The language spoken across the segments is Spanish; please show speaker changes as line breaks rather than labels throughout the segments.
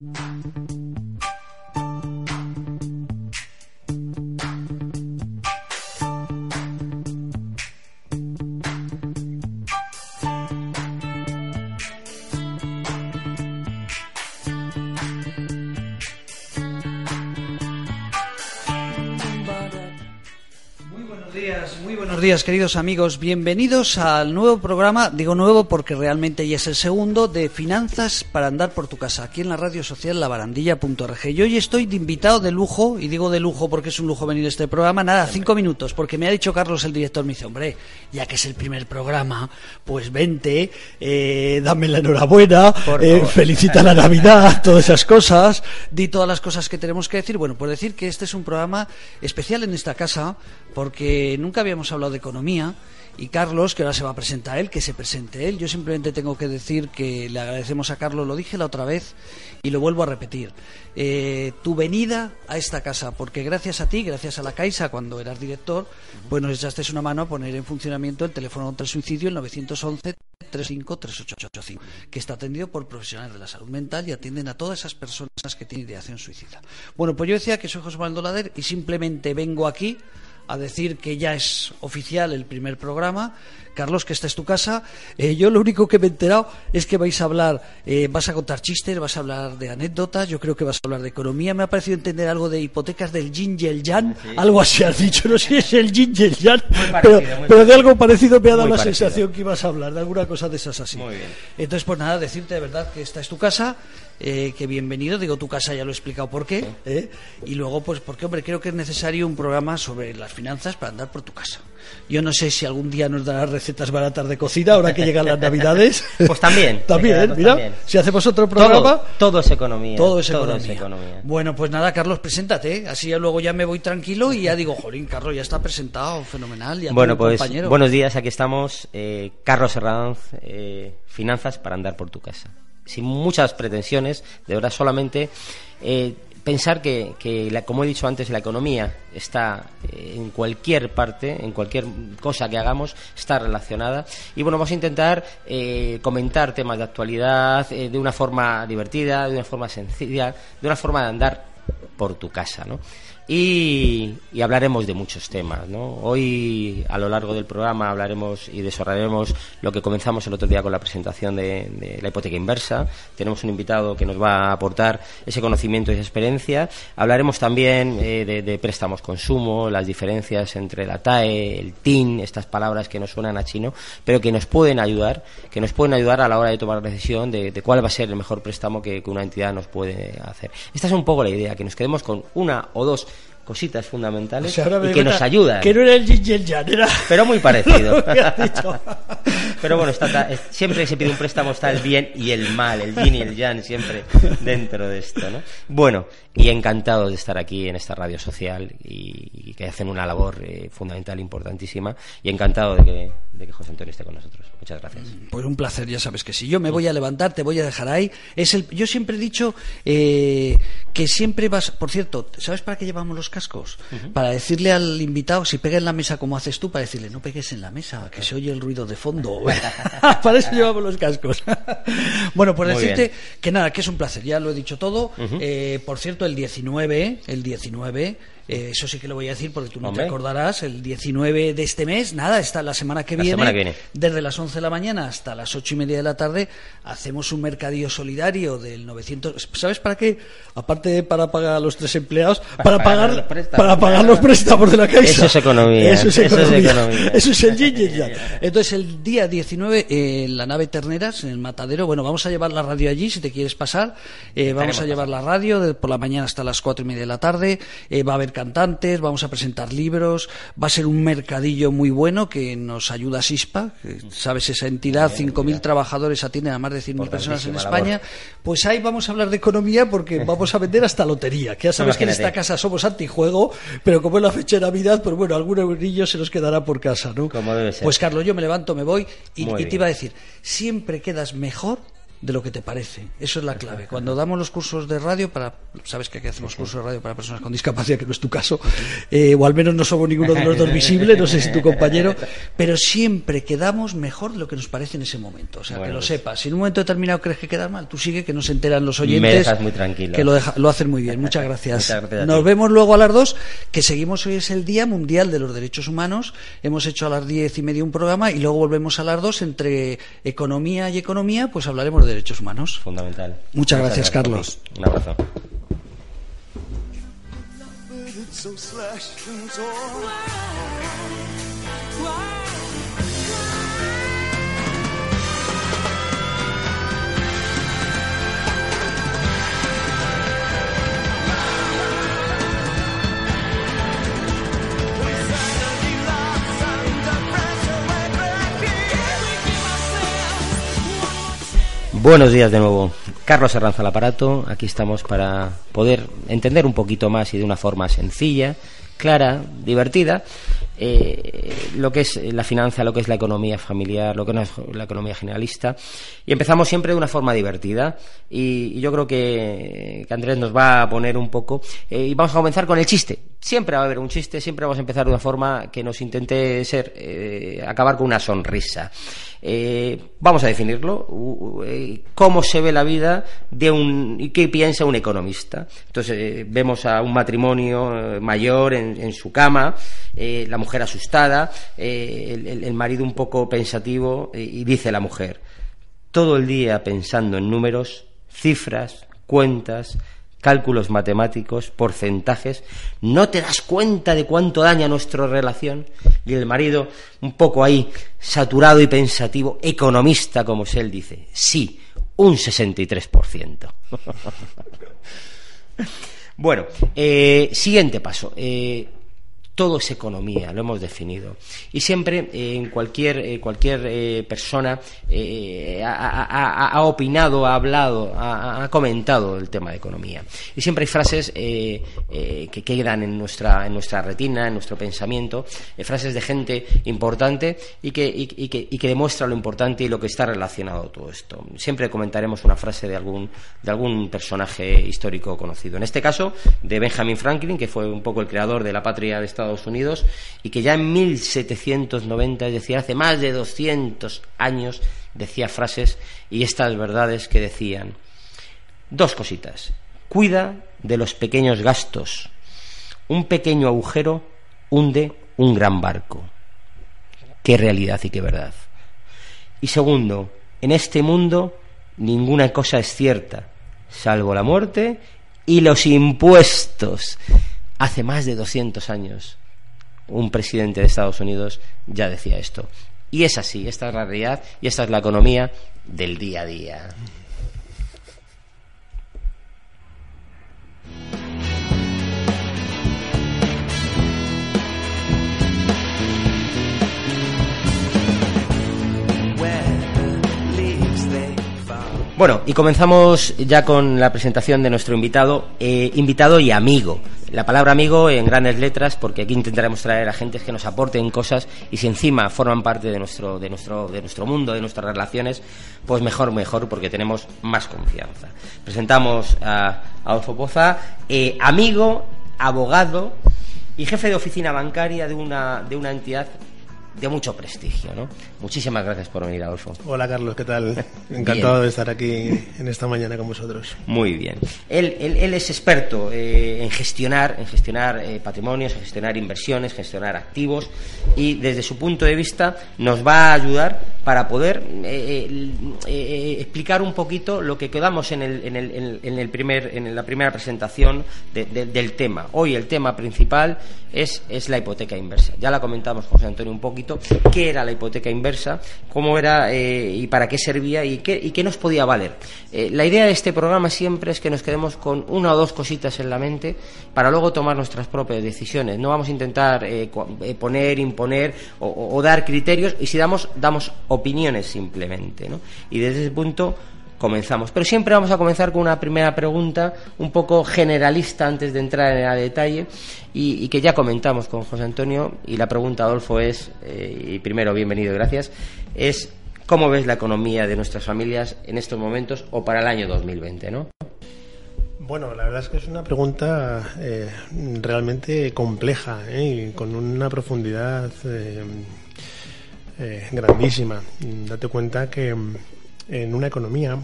Buenos días, queridos amigos. Bienvenidos al nuevo programa, digo nuevo porque realmente ya es el segundo, de Finanzas para andar por tu casa, aquí en la radio social labarandilla.org. Y hoy estoy de invitado de lujo, y digo de lujo porque es un lujo venir a este programa, nada, cinco minutos, porque me ha dicho Carlos, el director, me dice, hombre, ya que es el primer programa, pues vente, eh, dame la enhorabuena, eh, felicita la Navidad, todas esas cosas, di todas las cosas que tenemos que decir. Bueno, pues decir que este es un programa especial en esta casa, porque nunca habíamos hablado de economía y Carlos, que ahora se va a presentar él, que se presente él. Yo simplemente tengo que decir que le agradecemos a Carlos, lo dije la otra vez y lo vuelvo a repetir. Eh, tu venida a esta casa, porque gracias a ti, gracias a la Caixa, cuando eras director, pues nos echaste una mano a poner en funcionamiento el teléfono contra el suicidio, el 911 35 3885, que está atendido por profesionales de la salud mental y atienden a todas esas personas que tienen ideación suicida. Bueno, pues yo decía que soy José Manuel Dolader y simplemente vengo aquí a decir que ya es oficial el primer programa. Carlos, que esta es tu casa. Eh, yo lo único que me he enterado es que vais a hablar, eh, vas a contar chistes, vas a hablar de anécdotas, yo creo que vas a hablar de economía. Me ha parecido entender algo de hipotecas del yin y el yang, algo así has dicho, no sé si es el yin y el yang, pero, de algo parecido me ha dado la sensación que ibas a hablar, de alguna cosa de esas así. Muy bien. Entonces, pues nada, decirte de verdad que esta es tu casa eh, que bienvenido. Digo, tu casa ya lo he explicado por qué. ¿eh? Y luego, pues porque, hombre, creo que es necesario un programa sobre las finanzas para andar por tu casa. Yo no sé si algún día nos darás recetas baratas de cocina ahora que llegan las Navidades.
Pues también.
también, mira. Si hacemos otro programa.
Todo, es economía.
Todo, es, economía. Bueno, pues nada, Carlos, preséntate. Así ya luego ya me voy tranquilo y ya digo, Jorín, Carlos, ya está presentado, fenomenal. Ya
bueno, pues buenos días, aquí estamos. Eh, Carlos Herranz, Finanzas para andar por tu casa sin muchas pretensiones, de verdad solamente eh, pensar que, como he dicho antes, la economía está eh, en cualquier parte, en cualquier cosa que hagamos, está relacionada. Y bueno, vamos a intentar eh, comentar temas de actualidad de una forma divertida, de una forma sencilla, de una forma de andar por tu casa, ¿no? Y, hablaremos de muchos temas. ¿no? Hoy, a lo largo del programa, hablaremos y desarrollaremos lo que comenzamos el otro día con la presentación de, la hipoteca inversa. Tenemos un invitado que nos va a aportar ese conocimiento y esa experiencia. Hablaremos también eh, de, préstamos consumo, las diferencias entre la TAE, el TIN, estas palabras que nos suenan a chino, pero que nos pueden ayudar, que nos pueden ayudar a la hora de tomar la decisión de, cuál va a ser el mejor préstamo que, que una entidad nos puede hacer. Esta es un poco la idea, que nos quedemos con una o dos cositas fundamentales y que nos ayudan.
Que no era el yin era...
Pero muy parecido. Pero bueno, está, siempre se pide un préstamo está el bien y el mal, el yin y el yang siempre dentro de esto, ¿no? Bueno, y encantado de estar aquí en esta radio social y, que hacen una labor eh, fundamental, importantísima, y encantado de que, de que José Antonio esté con nosotros. Muchas gracias.
Pues un placer, ya sabes que si yo me voy a levantar, te voy a dejar ahí. Es el, yo siempre he dicho eh, que siempre vas. Por cierto, ¿sabes para qué llevamos los cascos? Para decirle al invitado, si pega en la mesa como haces tú, para decirle, no pegues en la mesa, que se oye el ruido de fondo. para eso llevamos los cascos. bueno, pues decirte que nada, que es un placer, ya lo he dicho todo. Eh, por cierto, el 19, el 19 eh, eso sí que lo voy a decir porque tú no te acordarás. El 19 de este mes, nada, está la semana que, viene, Desde las 11 de la mañana hasta las 8 y media de la tarde, hacemos un mercadillo solidario del 900. ¿Sabes para qué? Aparte para pagar a los tres empleados, para, pagar, los para pagar los préstamos de la Caixa.
Eso es economía.
Eso es economía. Eso es, el Entonces, el día 19, en la nave Terneras, en el matadero, bueno, vamos a llevar la radio allí si te quieres pasar. Eh, vamos a llevar la radio por la mañana hasta las 4 y media de la tarde. Eh, va a haber cantantes, vamos a presentar libros, va a ser un mercadillo muy bueno que nos ayuda SISPA, que, sabes esa entidad, 5.000 trabajadores atienden a más de 100.000 personas en España. Pues ahí vamos a hablar de economía porque vamos a vender hasta lotería, que ya sabes que en esta casa somos antijuego, pero como es la fecha de Navidad, pues bueno, algún eurillo se nos quedará por casa, ¿no?
Como debe ser.
Pues Carlos, yo me levanto, me voy y, y te iba a decir, siempre quedas mejor de lo que te parece. Eso es la clave. Cuando damos los cursos de radio para, sabes que aquí hacemos cursos de radio para personas con discapacidad, que no es tu caso, eh, o al menos no somos ninguno de los dos visibles, no sé si tu compañero, pero siempre quedamos mejor de lo que nos parece en ese momento. O sea, que lo pues sepas. Si en un momento determinado crees que quedas mal, tú sigue, que no se enteran los oyentes.
muy tranquilo.
Que lo, lo hacen muy bien. Muchas gracias. nos vemos luego a las dos, que seguimos hoy es el Día Mundial de los Derechos Humanos. Hemos hecho a las diez y media un programa y luego volvemos a las dos entre economía y economía, pues hablaremos de derechos humanos.
Fundamental.
Muchas, gracias, Carlos.
Un abrazo. Buenos días de nuevo. Carlos Herranza al aparato. Aquí estamos para poder entender un poquito más y de una forma sencilla, clara, divertida, eh, lo que es la finanza, lo que es la economía familiar, lo que es la economía generalista. Y empezamos siempre de una forma divertida. Y, yo creo que, Andrés nos va a poner un poco. Eh, y vamos a comenzar con el chiste. Siempre va a haber un chiste, siempre vamos a empezar de una forma que nos intente ser, eh, acabar con una sonrisa. vamos a definirlo. ¿Cómo se ve la vida de un. y qué piensa un economista? Entonces, vemos a un matrimonio mayor en, en su cama, la mujer mujer asustada, eh, el, marido un poco pensativo y, dice la mujer, todo el día pensando en números, cifras, cuentas, cálculos matemáticos, porcentajes, ¿no te das cuenta de cuánto daña nuestra relación? Y el marido, un poco ahí, saturado y pensativo, economista, como es él, dice, sí, un 63%. bueno, eh, siguiente paso. Eh, todo es economía, lo hemos definido. Y siempre eh, en cualquier, eh, cualquier eh, persona ha, opinado, ha hablado, ha, comentado el tema de economía. Y siempre hay frases que quedan en nuestra, en nuestra retina, en nuestro pensamiento, frases de gente importante y que, y, que, y que demuestra lo importante y lo que está relacionado a todo esto. Siempre comentaremos una frase de algún, de algún personaje histórico conocido. En este caso, de Benjamin Franklin, que fue un poco el creador de la patria de Estados Unidos y que ya en 1790, es decir, hace más de 200 años, decía frases y estas verdades que decían dos cositas. Cuida de los pequeños gastos. Un pequeño agujero hunde un gran barco. Qué realidad y qué verdad. Y segundo, en este mundo ninguna cosa es cierta, salvo la muerte y los impuestos. Hace más de 200 años un presidente de Estados Unidos ya decía esto. Y es así, esta es la realidad y esta es la economía del día a día. Bueno, y comenzamos ya con la presentación de nuestro invitado, eh, invitado y amigo. La palabra amigo en grandes letras, porque aquí intentaremos traer a gente que nos aporten cosas y si encima forman parte de nuestro, de nuestro, de nuestro mundo, de nuestras relaciones, pues mejor, mejor, porque tenemos más confianza. Presentamos a Adolfo Poza, eh, amigo, abogado y jefe de oficina bancaria de una, de una entidad de mucho prestigio. ¿no? Muchísimas gracias por venir, Adolfo.
Hola, Carlos, ¿qué tal? Encantado de estar aquí en esta mañana con vosotros.
Muy bien. Él, él, es experto eh, en gestionar, en gestionar eh, patrimonios, en gestionar inversiones, gestionar activos y desde su punto de vista nos va a ayudar para poder eh, explicar un poquito lo que quedamos en, el, en, el, en, el primer, en la primera presentación del tema. Hoy el tema principal es, es la hipoteca inversa. Ya la comentamos José Antonio un poquito poquito qué era la hipoteca inversa, cómo era eh, y para qué servía y qué, nos podía valer. Eh, la idea de este programa siempre es que nos quedemos con una o dos cositas en la mente para luego tomar nuestras propias decisiones. No vamos a intentar poner, imponer o, o, dar criterios y si damos, damos opiniones simplemente. ¿no? Y desde ese punto comenzamos. Pero siempre vamos a comenzar con una primera pregunta un poco generalista antes de entrar en el detalle y, que ya comentamos con José Antonio. Y la pregunta, Adolfo, es, eh, y primero, bienvenido, gracias, es ¿cómo ves la economía de nuestras familias en estos momentos o para el año 2020? ¿no?
Bueno, la verdad es que es una pregunta eh, realmente compleja ¿eh? y con una profundidad grandísima. Date cuenta que en una economía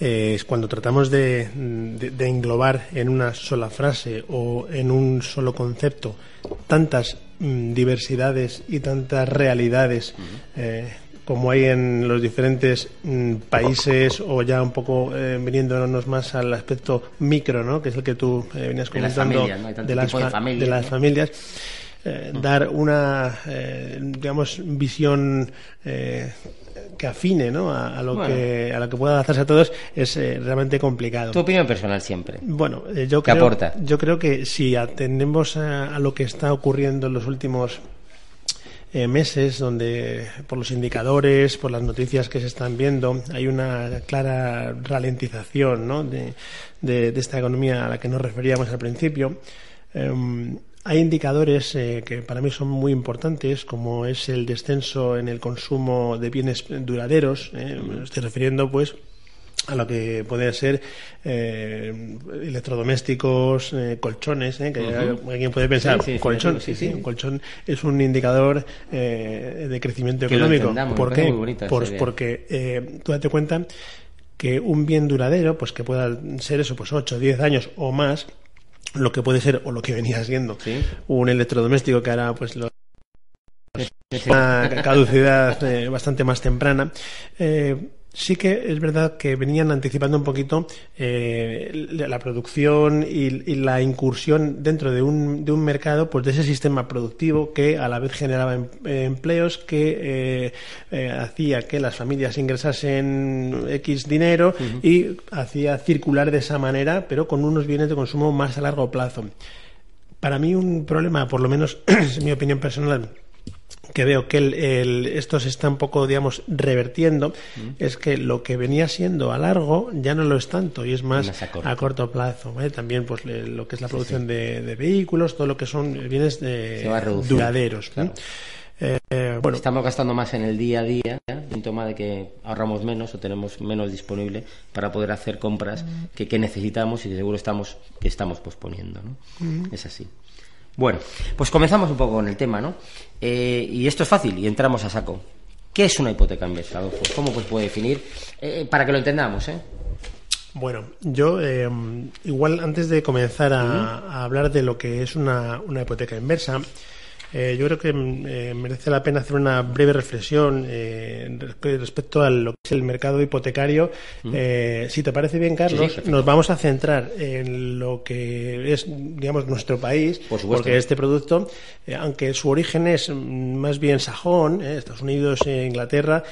es cuando tratamos de, englobar en una sola frase o en un solo concepto tantas mm, diversidades y tantas realidades eh, como hay en los diferentes mm, países o ya un poco eh, viniéndonos más al aspecto micro, ¿no? que es el que tú eh, venías comentando de las, de las familias eh, dar una, eh, digamos, visión eh, que afine ¿no? a, lo que a lo que pueda hacerse a todos es realmente complicado.
Tu opinión personal siempre.
Bueno, yo creo,
aporta?
yo creo que si atendemos a, lo que está ocurriendo en los últimos meses, donde por los indicadores, por las noticias que se están viendo, hay una clara ralentización ¿no? de, de, de, esta economía a la que nos referíamos al principio. Em, hay indicadores eh, que para mí son muy importantes, como es el descenso en el consumo de bienes duraderos. Eh, me estoy refiriendo, pues, a lo que puede ser eh, electrodomésticos, colchones, que alguien puede pensar, colchón, sí, sí, un colchón es un indicador de crecimiento económico. ¿Por qué? Pues porque tú date cuenta que un bien duradero, pues que pueda ser eso, pues 8, 10 años o más, lo que puede ser o lo que venía siendo un electrodoméstico que ahora pues lo una caducidad eh, bastante más temprana. Eh, sí que es verdad que venían anticipando un poquito eh, la producción y, la incursión dentro de un, de un mercado pues de ese sistema productivo que a la vez generaba em, empleos que eh, eh, hacía que las familias ingresasen X dinero y hacía circular de esa manera pero con unos bienes de consumo más a largo plazo. Para mí un problema, por lo menos es mi opinión personal, que veo que el, esto se está un poco, digamos, revertiendo, mm. es que lo que venía siendo a largo ya no lo es tanto y es más a corto, plazo. También pues lo que es la producción De, vehículos, todo lo que son bienes de, duraderos.
Eh, bueno. Estamos gastando más en el día a día, síntoma de que ahorramos menos o tenemos menos disponible para poder hacer compras mm. que, que necesitamos y que seguro estamos que estamos posponiendo. ¿no? Mm. Es así. Bueno, pues comenzamos un poco con el tema, ¿no? Eh, y esto es fácil y entramos a saco. ¿Qué es una hipoteca inversa, ¿Cómo pues puede definir? Eh, para que lo entendamos, ¿eh?
Bueno, yo igual antes de comenzar a, hablar de lo que es una, una hipoteca inversa, eh, yo creo que mm, eh, merece la pena hacer una breve reflexión eh, respecto a lo que es el mercado hipotecario. si te parece bien, Carlos, nos vamos a centrar en lo que es, digamos, nuestro país, porque este producto, aunque su origen es mm, más bien sajón, Estados Unidos e Inglaterra,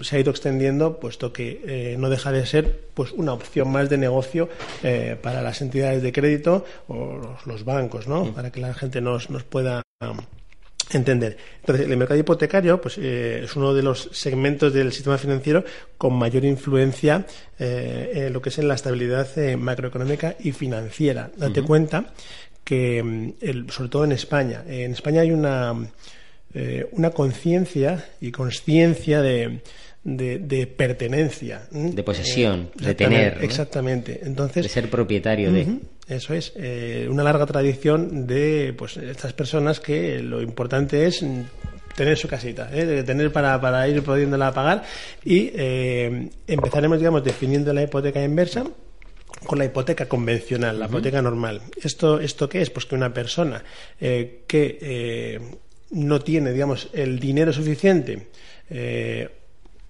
se ha ido extendiendo, puesto que no deja de ser pues una opción más de negocio para las entidades de crédito o los, bancos, ¿no? Para que la gente nos, nos pueda entender. Entonces, el mercado hipotecario pues, eh, es uno de los segmentos del sistema financiero con mayor influencia eh, en lo que es en la estabilidad eh, macroeconómica y financiera. Date cuenta que, mm, sobre todo en España, en España hay una, una conciencia y consciencia de, de, pertenencia.
De posesión, de tener.
Exactamente. Entonces,
de ser propietario de.
Eso es. Eh, una larga tradición de pues estas personas que lo importante es tener su casita, ¿eh? de tener para, para ir pudiéndola pagar y eh, empezaremos, digamos, definiendo la hipoteca inversa con la hipoteca convencional, la hipoteca normal. ¿Esto, ¿Esto qué es? Pues que una persona que no tiene, digamos, el dinero suficiente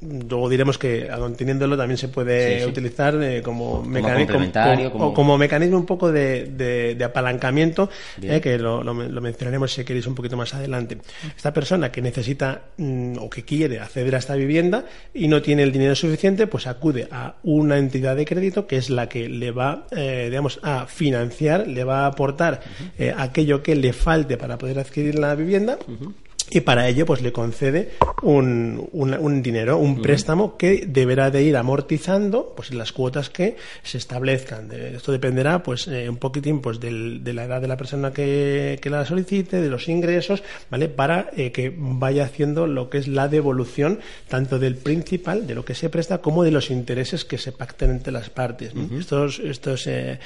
Luego diremos que, teniéndolo, también se puede
Sí, sí.
utilizar eh, como,
Como
mecanismo, como, mecanismo un poco de, de- de apalancamiento, eh, que lo, lo- lo mencionaremos si queréis un poquito más adelante. Esta persona que necesita mm, o que quiere acceder a esta vivienda y no tiene el dinero suficiente, pues acude a una entidad de crédito que es la que le va, eh, digamos, a financiar, le va a aportar eh, aquello que le falte para poder adquirir la vivienda. Y para ello, pues le concede un, un- un dinero, un préstamo que deberá de ir amortizando, pues las cuotas que se establezcan. De- esto dependerá, pues, eh, un poquitín, pues, del- de la edad de la persona que, que la solicite, de los ingresos, ¿vale? Para eh, que vaya haciendo lo que es la devolución tanto del principal, de lo que se presta, como de los intereses que se pacten entre las partes. ¿no? Estos, estos eh,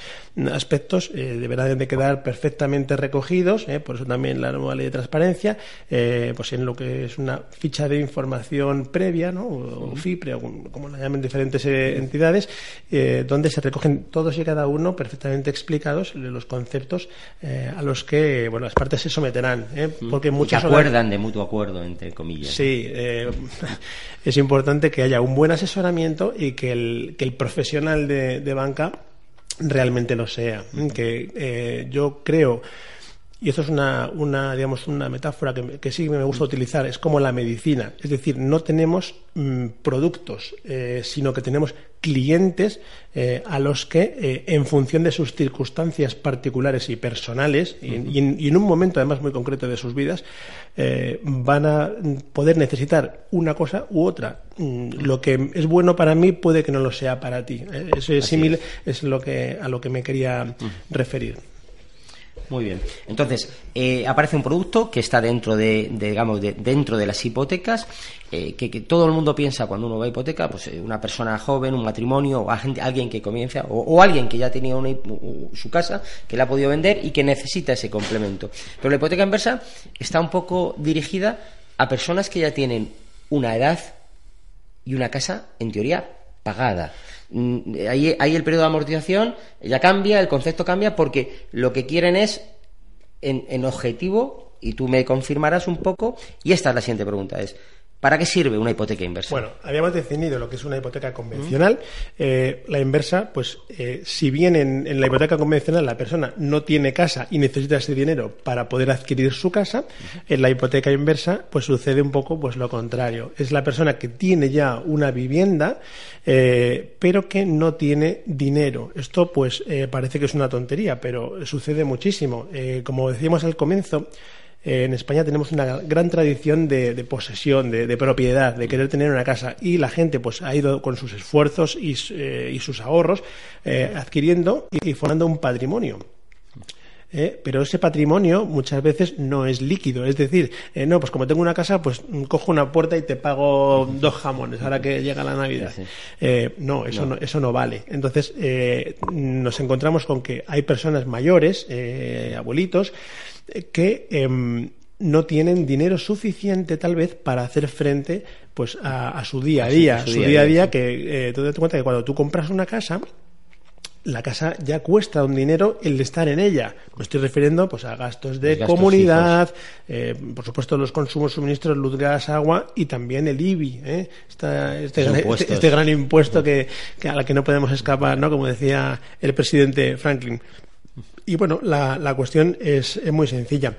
aspectos eh, deberán de quedar perfectamente recogidos, ¿eh? por eso también la nueva ley de transparencia, eh, pues en lo que es una ficha de información previa, ¿no? o, o FIPRE, o como- la llaman diferentes eh, entidades, eh, donde se recogen todos y cada uno perfectamente explicados los conceptos eh, a los que bueno, las partes se someterán. ¿eh? Porque
Y que
muchos
acuerdan de mutuo acuerdo, entre comillas.
Sí, es importante que haya un buen asesoramiento y que el, que el profesional de, de banca realmente lo sea. Que yo creo, y esto es una, una, digamos, una metáfora que, que sí me gusta utilizar, es como la medicina. Es decir, no tenemos mm, productos, eh, sino que tenemos clientes eh, a los que, eh, en función de sus circunstancias particulares y personales, y, y en, y en un momento además muy concreto de sus vidas, eh, van a poder necesitar una cosa u otra. Mm, Lo que es bueno para mí puede que no lo sea para ti. Eh, Ese símil es lo que, a lo que me quería referir.
Muy bien. Entonces, eh, aparece un producto que está dentro de, digamos, de- dentro de las hipotecas, eh, que, todo el mundo piensa cuando uno va a hipoteca, pues eh, una persona joven, un matrimonio, o agente- alguien que comienza, o, alguien que ya tenía una su casa, que la ha podido vender y que necesita ese complemento. Pero la hipoteca inversa está un poco dirigida a personas que ya tienen una edad y una casa, en teoría, pagada. Mm, Ahí, ahí el periodo de amortización ya cambia, el concepto cambia, porque lo que quieren es, en, en objetivo, y tú me confirmarás un poco, y esta es la siguiente pregunta, es, ¿para qué sirve una hipoteca inversa?
Bueno, habíamos definido lo que es una hipoteca convencional. Eh, la inversa, pues eh, si bien en, la hipoteca convencional la persona no tiene casa y necesita ese dinero para poder adquirir su casa, en la hipoteca inversa pues sucede un poco pues lo contrario. Es la persona que tiene ya una vivienda eh, pero que no tiene dinero. Esto pues parece que es una tontería, pero sucede muchísimo. Como decíamos al comienzo, eh, en España tenemos una gran tradición de, de posesión, de, de propiedad, de querer tener una casa y la gente pues ha ido con sus esfuerzos y, eh, y sus ahorros eh, adquiriendo y, y formando un patrimonio. Eh, pero ese patrimonio muchas veces no es líquido, es decir, eh, no, pues como tengo una casa, pues mm, cojo una puerta y te pago dos jamones ahora que llega la Navidad. Eh, no, eso no. eso no vale. Entonces eh, nos encontramos con que hay personas mayores, eh, abuelitos, que em, no tienen dinero suficiente tal vez para hacer frente pues a, a su día a día,
a su
su
día a
día a
día,
día
sí.
que eh, tú date cuenta que cuando tú compras una casa la casa ya cuesta un dinero el de estar en ella. Me estoy refiriendo pues a gastos de
gastos
comunidad, eh, por supuesto los consumos, suministros, luz, gas, agua y también el IBI, ¿eh? Esta- este, gran- este- este gran impuesto que, que a la que no podemos escapar, ¿no? Como decía el presidente Franklin. Y bueno, la, la cuestión es, es muy sencilla.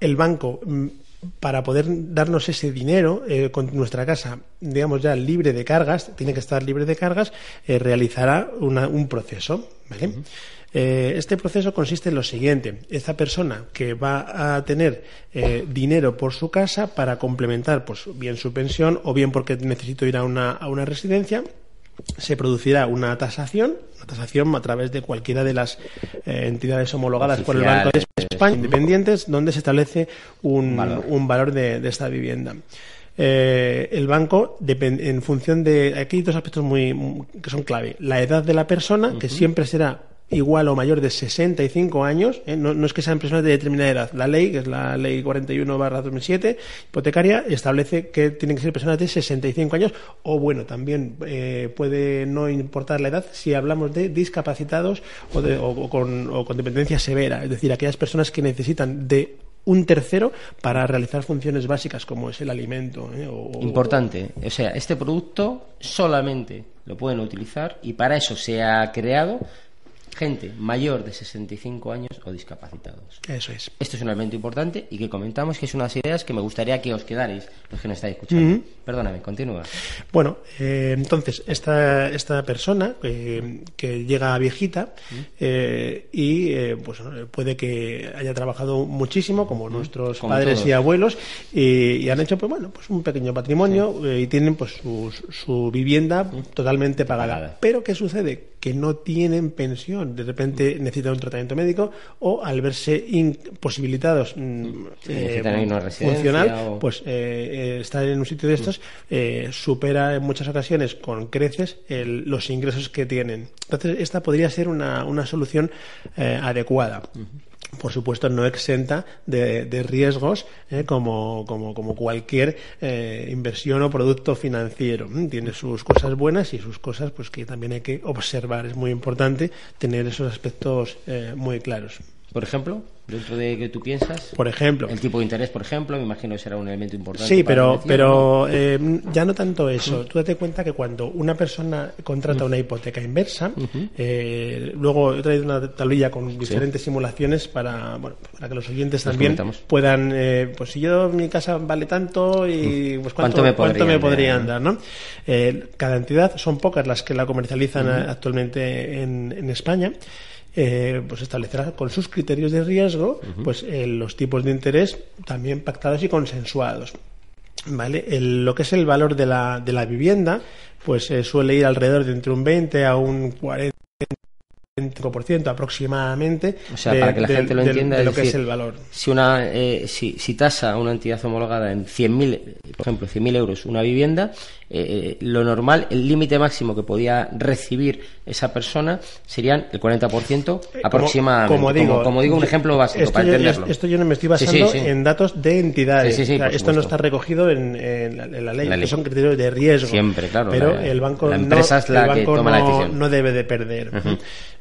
El banco, mm, para poder darnos ese dinero eh, con nuestra casa, digamos ya libre de cargas, tiene que estar libre de cargas, eh, realizará una- un proceso. ¿vale? Eh, este proceso consiste en lo siguiente. Esta persona que va a tener dinero por su casa para complementar pues, bien su pensión o bien porque necesito ir a una, a una residencia, se producirá una tasación, una tasación a través de cualquiera de las eh, entidades homologadas por el Banco de España, independientes, donde se establece un,
Valor.
un valor de, de esta vivienda. Eh, el banco, en función de. Aquí hay dos aspectos muy, muy- que son clave. La edad de la persona, que siempre será igual o mayor de 65 años, ¿eh? no, no es que sean personas de determinada edad. La ley, que es la ley 41 2007, hipotecaria, establece que tienen que ser personas de 65 años, o bueno, también eh, puede no importar la edad si hablamos de discapacitados o, de- o- o con, o con dependencia severa, es decir, aquellas personas que necesitan de un tercero para realizar funciones básicas como es el alimento. ¿eh?
Importante, o sea, este producto solamente lo pueden utilizar y para eso se ha creado gente mayor de 65 años o discapacitados.
Eso es.
Esto es un elemento importante y que comentamos que es unas ideas que me gustaría que os quedarais, los que nos estáis escuchando. Perdóname, continúa.
Bueno, eh, entonces, esta, esta persona eh, que llega viejita eh, y pues puede que haya trabajado muchísimo, como nuestros padres y abuelos, y, han hecho pues bueno pues un pequeño patrimonio y tienen pues su, su vivienda totalmente pagada. Pero ¿qué sucede? Que no tienen pensión. De repente necesitan un tratamiento médico o al verse imposibilitados mm,
eh,
funcional, pues eh, eh, estar en un sitio de estos supera en muchas ocasiones con creces los ingresos que tienen. Entonces, esta podría ser una, una solución adecuada por supuesto no exenta de, riesgos eh, como, como, como, cualquier eh, inversión o producto financiero. Mm, tiene sus cosas buenas y sus cosas pues que también hay que observar. Es muy importante tener esos aspectos eh, muy claros.
Por ejemplo dentro de que tú piensas?
Por ejemplo.
El tipo de interés, por ejemplo, me imagino que será un elemento importante.
Sí, pero, pero eh, ya no tanto eso. Tú date cuenta que cuando una persona contrata una hipoteca inversa, eh, luego he traído una tablilla con diferentes simulaciones para, bueno, para que los oyentes también puedan, eh, pues si yo mi casa vale tanto y pues cuánto, ¿Cuánto me, podrían dar, ¿no? cada entidad son pocas las que la comercializan actualmente en, en España eh, pues establecerá con sus criterios de riesgo pues eh, los tipos de interés también pactados y consensuados. ¿Vale? lo que es el valor de la, de la vivienda, pues eh, suele ir alrededor de entre un 20 a un 40 25% aproximadamente
o sea, para que la gente lo entienda
de, lo que es el valor.
Si una eh, si, si, tasa una entidad homologada en 100.000, por ejemplo, 100.000 euros una vivienda, eh, lo normal, el límite máximo que podía recibir esa persona serían el 40% eh, aproximadamente. Como, digo, como, digo, un ejemplo básico
esto
para
yo,
entenderlo.
Esto yo no me estoy basando en datos de entidades. esto no está recogido en, la, ley, que son criterios de riesgo.
Siempre, claro.
Pero el banco,
la empresa
no,
es la que toma
no,
la decisión.
no debe de perder.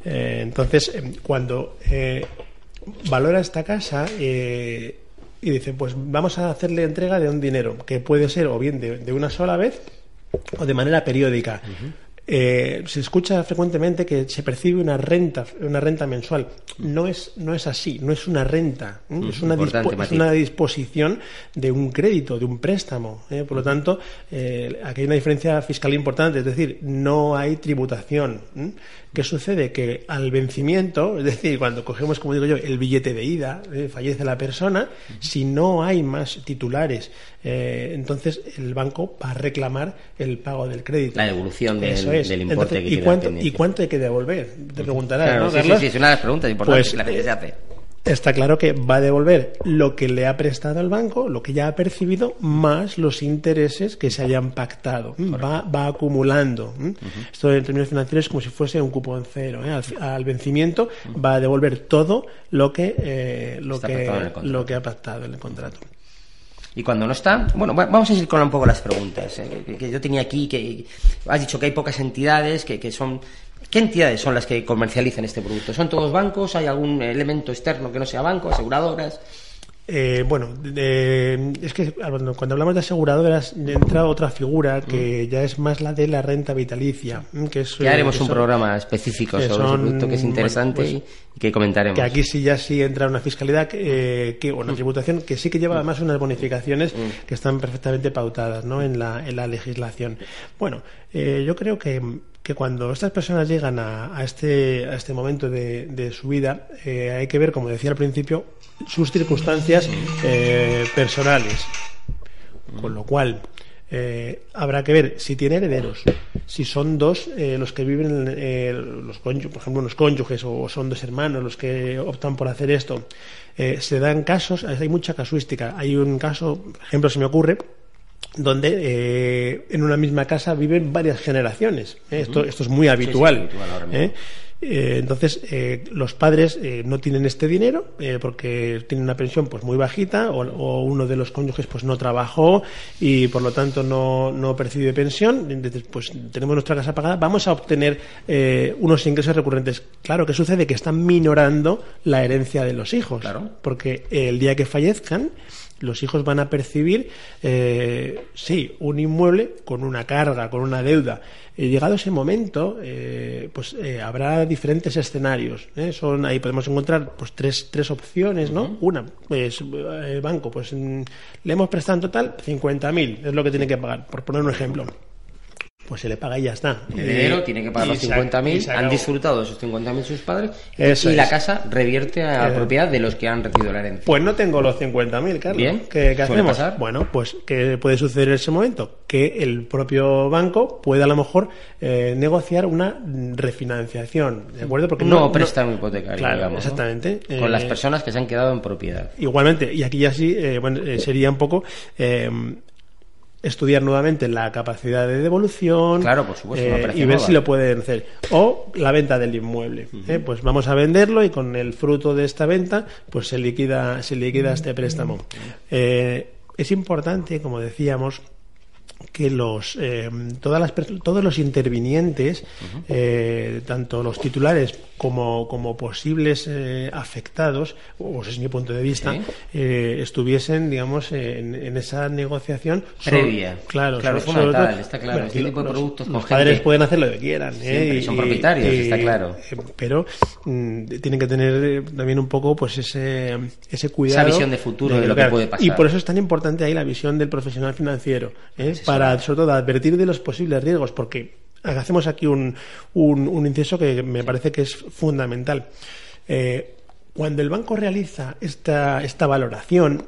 Eh, entonces, em, cuando eh, valora esta casa eh, y dice, pues vamos a hacerle entrega de un dinero, que puede ser o bien de, una sola vez o de manera periódica. Eh, se escucha frecuentemente que se percibe una renta, una renta mensual. No es, no es así, no es una renta, es, una es, una disposición de un crédito, de un préstamo. ¿eh? Por lo tanto, eh, aquí hay una diferencia fiscal importante, es decir, no hay tributación. ¿Qué sucede? Que al vencimiento, es decir, cuando cogemos, como digo yo, el billete de ida, fallece la persona, si no hay más titulares, entonces el banco va a reclamar el pago del crédito.
La devolución de del importe que
¿y cuánto, ¿Y cuánto hay que devolver? Te preguntarás, ¿no,
sí, sí, es una de las preguntas importantes pues, que la gente se hace.
Está claro que va a devolver lo que le ha prestado al banco, lo que ya ha percibido, más los intereses que se hayan pactado. Va, va, acumulando. Esto en términos financieros es como si fuese un cupón cero. ¿eh? Al, vencimiento va a devolver todo lo que, eh, lo, que, lo que ha pactado en el contrato.
Y cuando no está, bueno, vamos a ir con un poco las preguntas eh, que, yo tenía aquí, que has dicho que hay pocas entidades, que, que son ¿Qué entidades son las que comercializan este producto? ¿Son todos bancos? ¿Hay algún elemento externo que no sea banco? ¿Aseguradoras?
Eh, bueno, es que cuando hablamos de aseguradoras entra otra figura que mm. ya es más la de la renta vitalicia. Que es,
ya haremos un programa específico sobre ese producto que es interesante pues, y que comentaremos.
Que aquí sí ya sí entra una fiscalidad, que, que una mm. tributación que sí que lleva mm. además unas bonificaciones que están perfectamente pautadas ¿no? en, la, en la legislación. Bueno, eh, yo creo que cuando estas personas llegan a, este, a este momento de, su vida, eh, hay que ver, como decía al principio, sus circunstancias eh, personales. Con lo cual, eh, habrá que ver si tiene herederos, si son dos los que viven, los por ejemplo, los cónyuges o son dos hermanos los que optan por hacer esto. se dan casos, hay mucha casuística. Hay un caso, por ejemplo, se me ocurre, donde eh, en una misma casa viven varias generaciones. ¿eh? esto, esto es muy habitual. ¿eh? Eh, entonces, eh, los padres eh, no tienen este dinero porque tienen una pensión pues muy bajita o, uno de los cónyuges pues no trabajó y por lo tanto no, no percibe pensión. Entonces, pues tenemos nuestra casa pagada, vamos a obtener unos ingresos recurrentes. Claro, ¿qué sucede? Que están minorando la herencia de los hijos.
Claro.
Porque el día que fallezcan, los hijos van a percibir, eh, sí, un inmueble con una carga, con una deuda. Y llegado ese momento, eh, pues eh, habrá diferentes escenarios. Son ahí podemos encontrar pues tres, tres opciones, ¿no? Una, pues el banco, pues mm, le hemos prestado en total 50.000, es lo que tiene que pagar, por poner un ejemplo pues se le paga y ya está.
El dinero eh, tiene que pagar los 50.000, han disfrutado de esos 50.000 sus padres y la casa revierte a la eh, propiedad de los que han recibido la herencia.
Pues no tengo los 50.000, Carlos.
Bien,
¿Qué, hacemos? Bueno, pues ¿qué puede suceder en ese momento? Que el propio banco puede a lo mejor eh, negociar una refinanciación, ¿de acuerdo?
Porque no, no presta un hipotecario,
claro,
digamos,
exactamente.
Con las personas que se han quedado en propiedad.
Igualmente, y aquí ya sí, bueno, sería un poco estudiar nuevamente la capacidad de devolución
claro, por supuesto,
eh, y ver si lo pueden hacer. O la venta del inmueble. ¿eh? Pues vamos a venderlo y con el fruto de esta venta pues se liquida, se liquida este préstamo. Eh, es importante, como decíamos, que los eh, todas las todos los intervinientes eh, tanto los titulares como, como posibles eh, afectados o ese es mi punto de vista estuviesen digamos en, esa negociación
previa.
Claro
claro es fundamental está claro este tipo de productos
los, padres pueden hacer lo que quieran
y, son propietarios está claro.
pero mm, tienen que tener también un poco pues ese ese cuidado
esa visión de futuro de, lo que puede pasar.
y por eso es tan importante ahí la visión del profesional financiero para sobre todo advertir de los posibles riesgos, porque hacemos aquí un, un, inciso que me parece que es fundamental. Eh, cuando el banco realiza esta, esta valoración,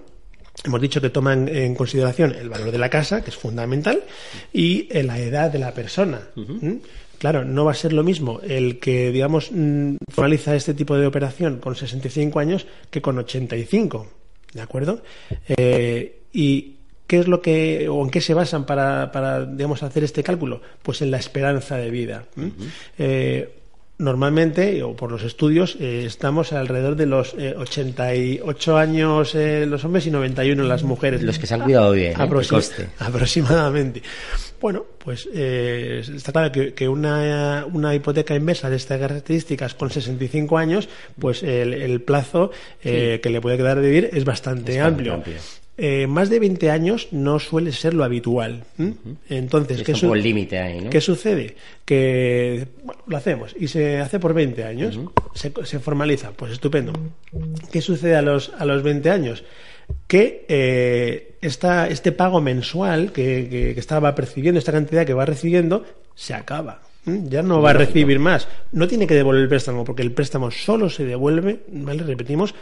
hemos dicho que toma en, consideración el valor de la casa, que es fundamental, y la edad de la persona. ¿Mm? Claro, no va a ser lo mismo el que, digamos, mm, formaliza este tipo de operación con 65 años que con 85. ¿De acuerdo? Eh, y ¿Qué es lo que, o en qué se basan para, para digamos, hacer este cálculo? Pues en la esperanza de vida. Eh, normalmente, o por los estudios, eh, estamos alrededor de los 88 eh, años los hombres y 91 las mujeres.
Los que se han cuidado bien,
aproximadamente. Bueno, pues está claro que, una, una, hipoteca inversa de estas características con 65 años, pues el, plazo que le puede quedar de vivir es bastante, amplio. Eh, más de 20 años no suele ser lo habitual. Entonces,
¿qué, límite ahí,
¿qué sucede? Que lo hacemos y se hace por 20 años, se, formaliza, pues estupendo. ¿Qué sucede a los, a los 20 años? Que eh, este pago mensual que, estaba percibiendo, esta cantidad que va recibiendo, se acaba. Ya no va a recibir más. No tiene que devolver el préstamo, porque el préstamo solo se devuelve, ¿vale? Repetimos,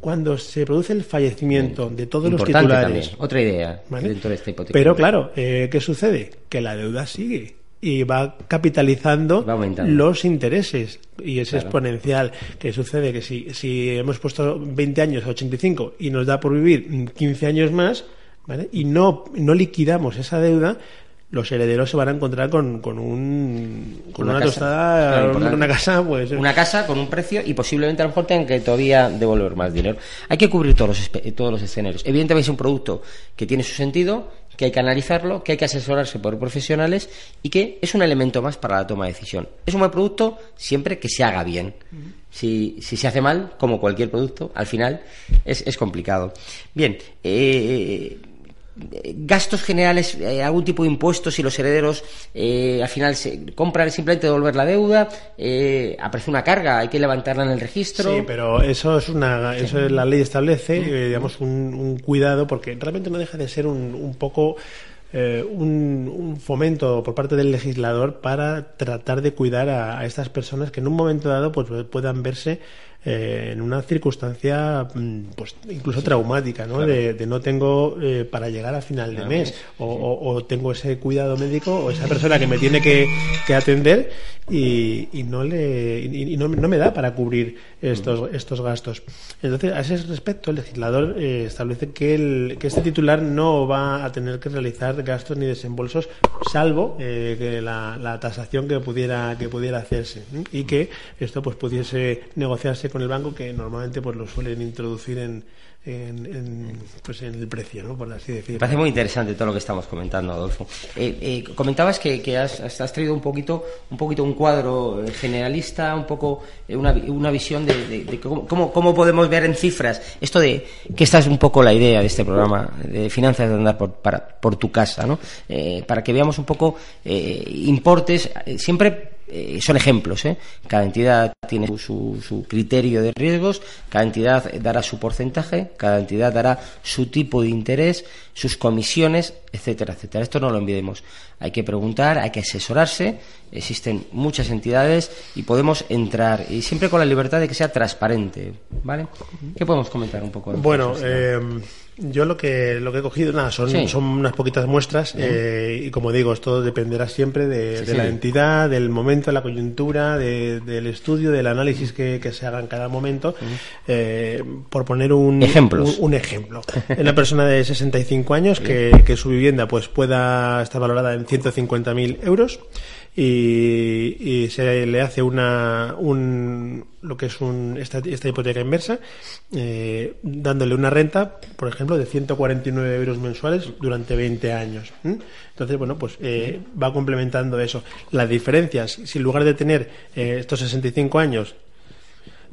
cuando se produce el fallecimiento de todos los titulares.
Otra idea dentro de esta hipoteca.
Pero claro, eh, ¿qué sucede? Que la deuda sigue y va capitalizando los intereses y es exponencial. ¿Qué sucede? Que si, si hemos puesto 20 años a 85 y nos da por vivir 15 años más, ¿vale? y no, no liquidamos esa deuda, los herederos se van a encontrar con, con, un, con una, tostada, una casa, pues.
Una casa con un precio y posiblemente a lo mejor tengan que todavía devolver más dinero. Hay que cubrir todos los, todos los escenarios. Evidentemente es un producto que tiene su sentido, que hay que analizarlo, que hay que asesorarse por profesionales y que es un elemento más para la toma de decisión. Es un buen producto siempre que se haga bien. Si, si se hace mal, como cualquier producto, al final es, es complicado. Bien, eh, gastos generales, eh, algún tipo de impuestos si los herederos eh, al final se compran simplemente devolver la deuda, eh, aparece una carga, hay que levantarla en el registro.
Sí, pero eso es una, eso es, la ley establece, digamos, un, cuidado porque realmente no deja de ser un, un poco un, fomento por parte del legislador para tratar de cuidar a, a, estas personas que en un momento dado pues puedan verse eh, en una circunstancia mm, pues incluso traumática, ¿no? De, no tengo eh, para llegar a final de mes o, tengo ese cuidado médico o esa persona que me tiene que, atender y, no le y, no, me da para cubrir estos estos gastos. Entonces, a ese respecto, el legislador eh, establece que, el, que este titular no va a tener que realizar realizar gastos ni desembolsos, salvo eh, que la, la, tasación que pudiera que pudiera hacerse y que esto pues pudiese negociarse con el banco que normalmente pues lo suelen introducir en en, pues en el precio, ¿no? por así decirlo.
Parece muy interesante todo lo que estamos comentando, Adolfo. Eh, eh, comentabas que, has, has, traído un poquito, un poquito un cuadro eh, generalista, un poco una, una visión de, cómo, cómo, podemos ver en cifras esto de que esta es un poco la idea de este programa de finanzas de andar por, para, por tu casa, ¿no? para que veamos un poco importes siempre eh, son ejemplos. ¿eh? Cada entidad tiene su, su, criterio de riesgos, cada entidad dará su porcentaje, cada entidad dará su tipo de interés, sus comisiones, etcétera, etcétera. Esto no lo olvidemos. Hay que preguntar, hay que asesorarse. Existen muchas entidades y podemos entrar y siempre con la libertad de que sea transparente, ¿vale? ¿Qué podemos comentar un poco?
Bueno, eh, yo lo que lo que he cogido nada son, son unas poquitas muestras eh, y como digo esto dependerá siempre de, la entidad, del momento, de la coyuntura, del estudio, del análisis que, se haga en cada momento. Eh, por poner un, un, ejemplo, una persona de 65 años que, que su vivienda pues pueda estar valorada en 150.000 euros y, se le hace una un, lo que es un, esta, esta hipoteca inversa eh, dándole una renta por ejemplo de 149 euros mensuales durante 20 años entonces bueno pues eh, va complementando eso. Las diferencias si en lugar de tener eh, estos 65 años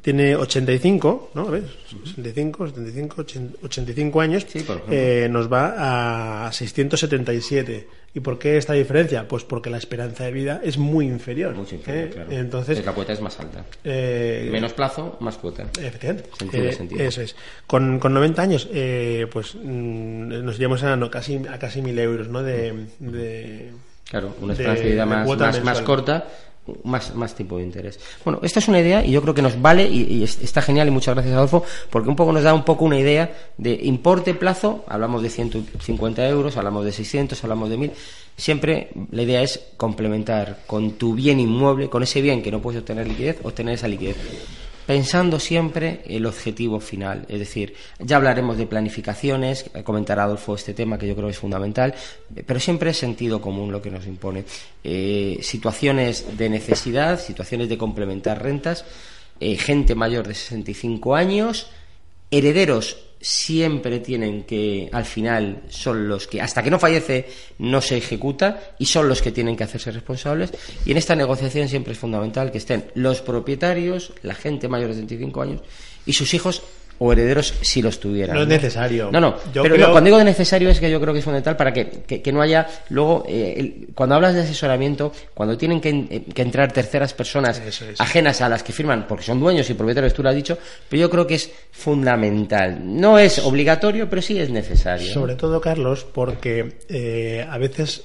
tiene 85, ¿no? ¿Ves? 65, 75, 85 años, eh, nos va a 677. ¿Y por qué esta diferencia? Pues porque la esperanza de vida es muy inferior.
Mucho inferior, ¿eh? claro. Entonces, la cuota es más alta.
Eh,
Menos plazo, más cuota.
Efectivamente. Eso es. Con, con 90 años, pues mm, nos llevamos a casi a casi mil euros, ¿no? De,
claro, una esperanza de, vida más, más, más corta más, más tipo de interés. Bueno, esta es una idea y yo creo que nos vale y, está genial y muchas gracias Adolfo porque un poco nos da un poco una idea de importe plazo, hablamos de 150 euros, hablamos de 600, hablamos de 1000, siempre la idea es complementar con tu bien inmueble, con ese bien que no puedes obtener liquidez, obtener esa liquidez pensando siempre el objetivo final. Es decir, ya hablaremos de planificaciones, comentará Adolfo este tema que yo creo que es fundamental, pero siempre es sentido común lo que nos impone. Eh, situaciones de necesidad, situaciones de complementar rentas, eh, gente mayor de 65 años, herederos siempre tienen que, al final, son los que, hasta que no fallece, no se ejecuta y son los que tienen que hacerse responsables. Y en esta negociación siempre es fundamental que estén los propietarios, la gente mayor de 75 años y sus hijos o herederos si los tuvieran.
No es necesario.
No, no. pero cuando digo de necesario es que yo creo que es fundamental para que, que, no haya luego, eh, cuando hablas de asesoramiento, cuando tienen que, eh, entrar terceras personas ajenas a las que firman, porque son dueños y propietarios, tú lo has dicho, pero yo creo que es fundamental. No es obligatorio, pero sí es necesario.
Sobre todo, Carlos, porque eh, a veces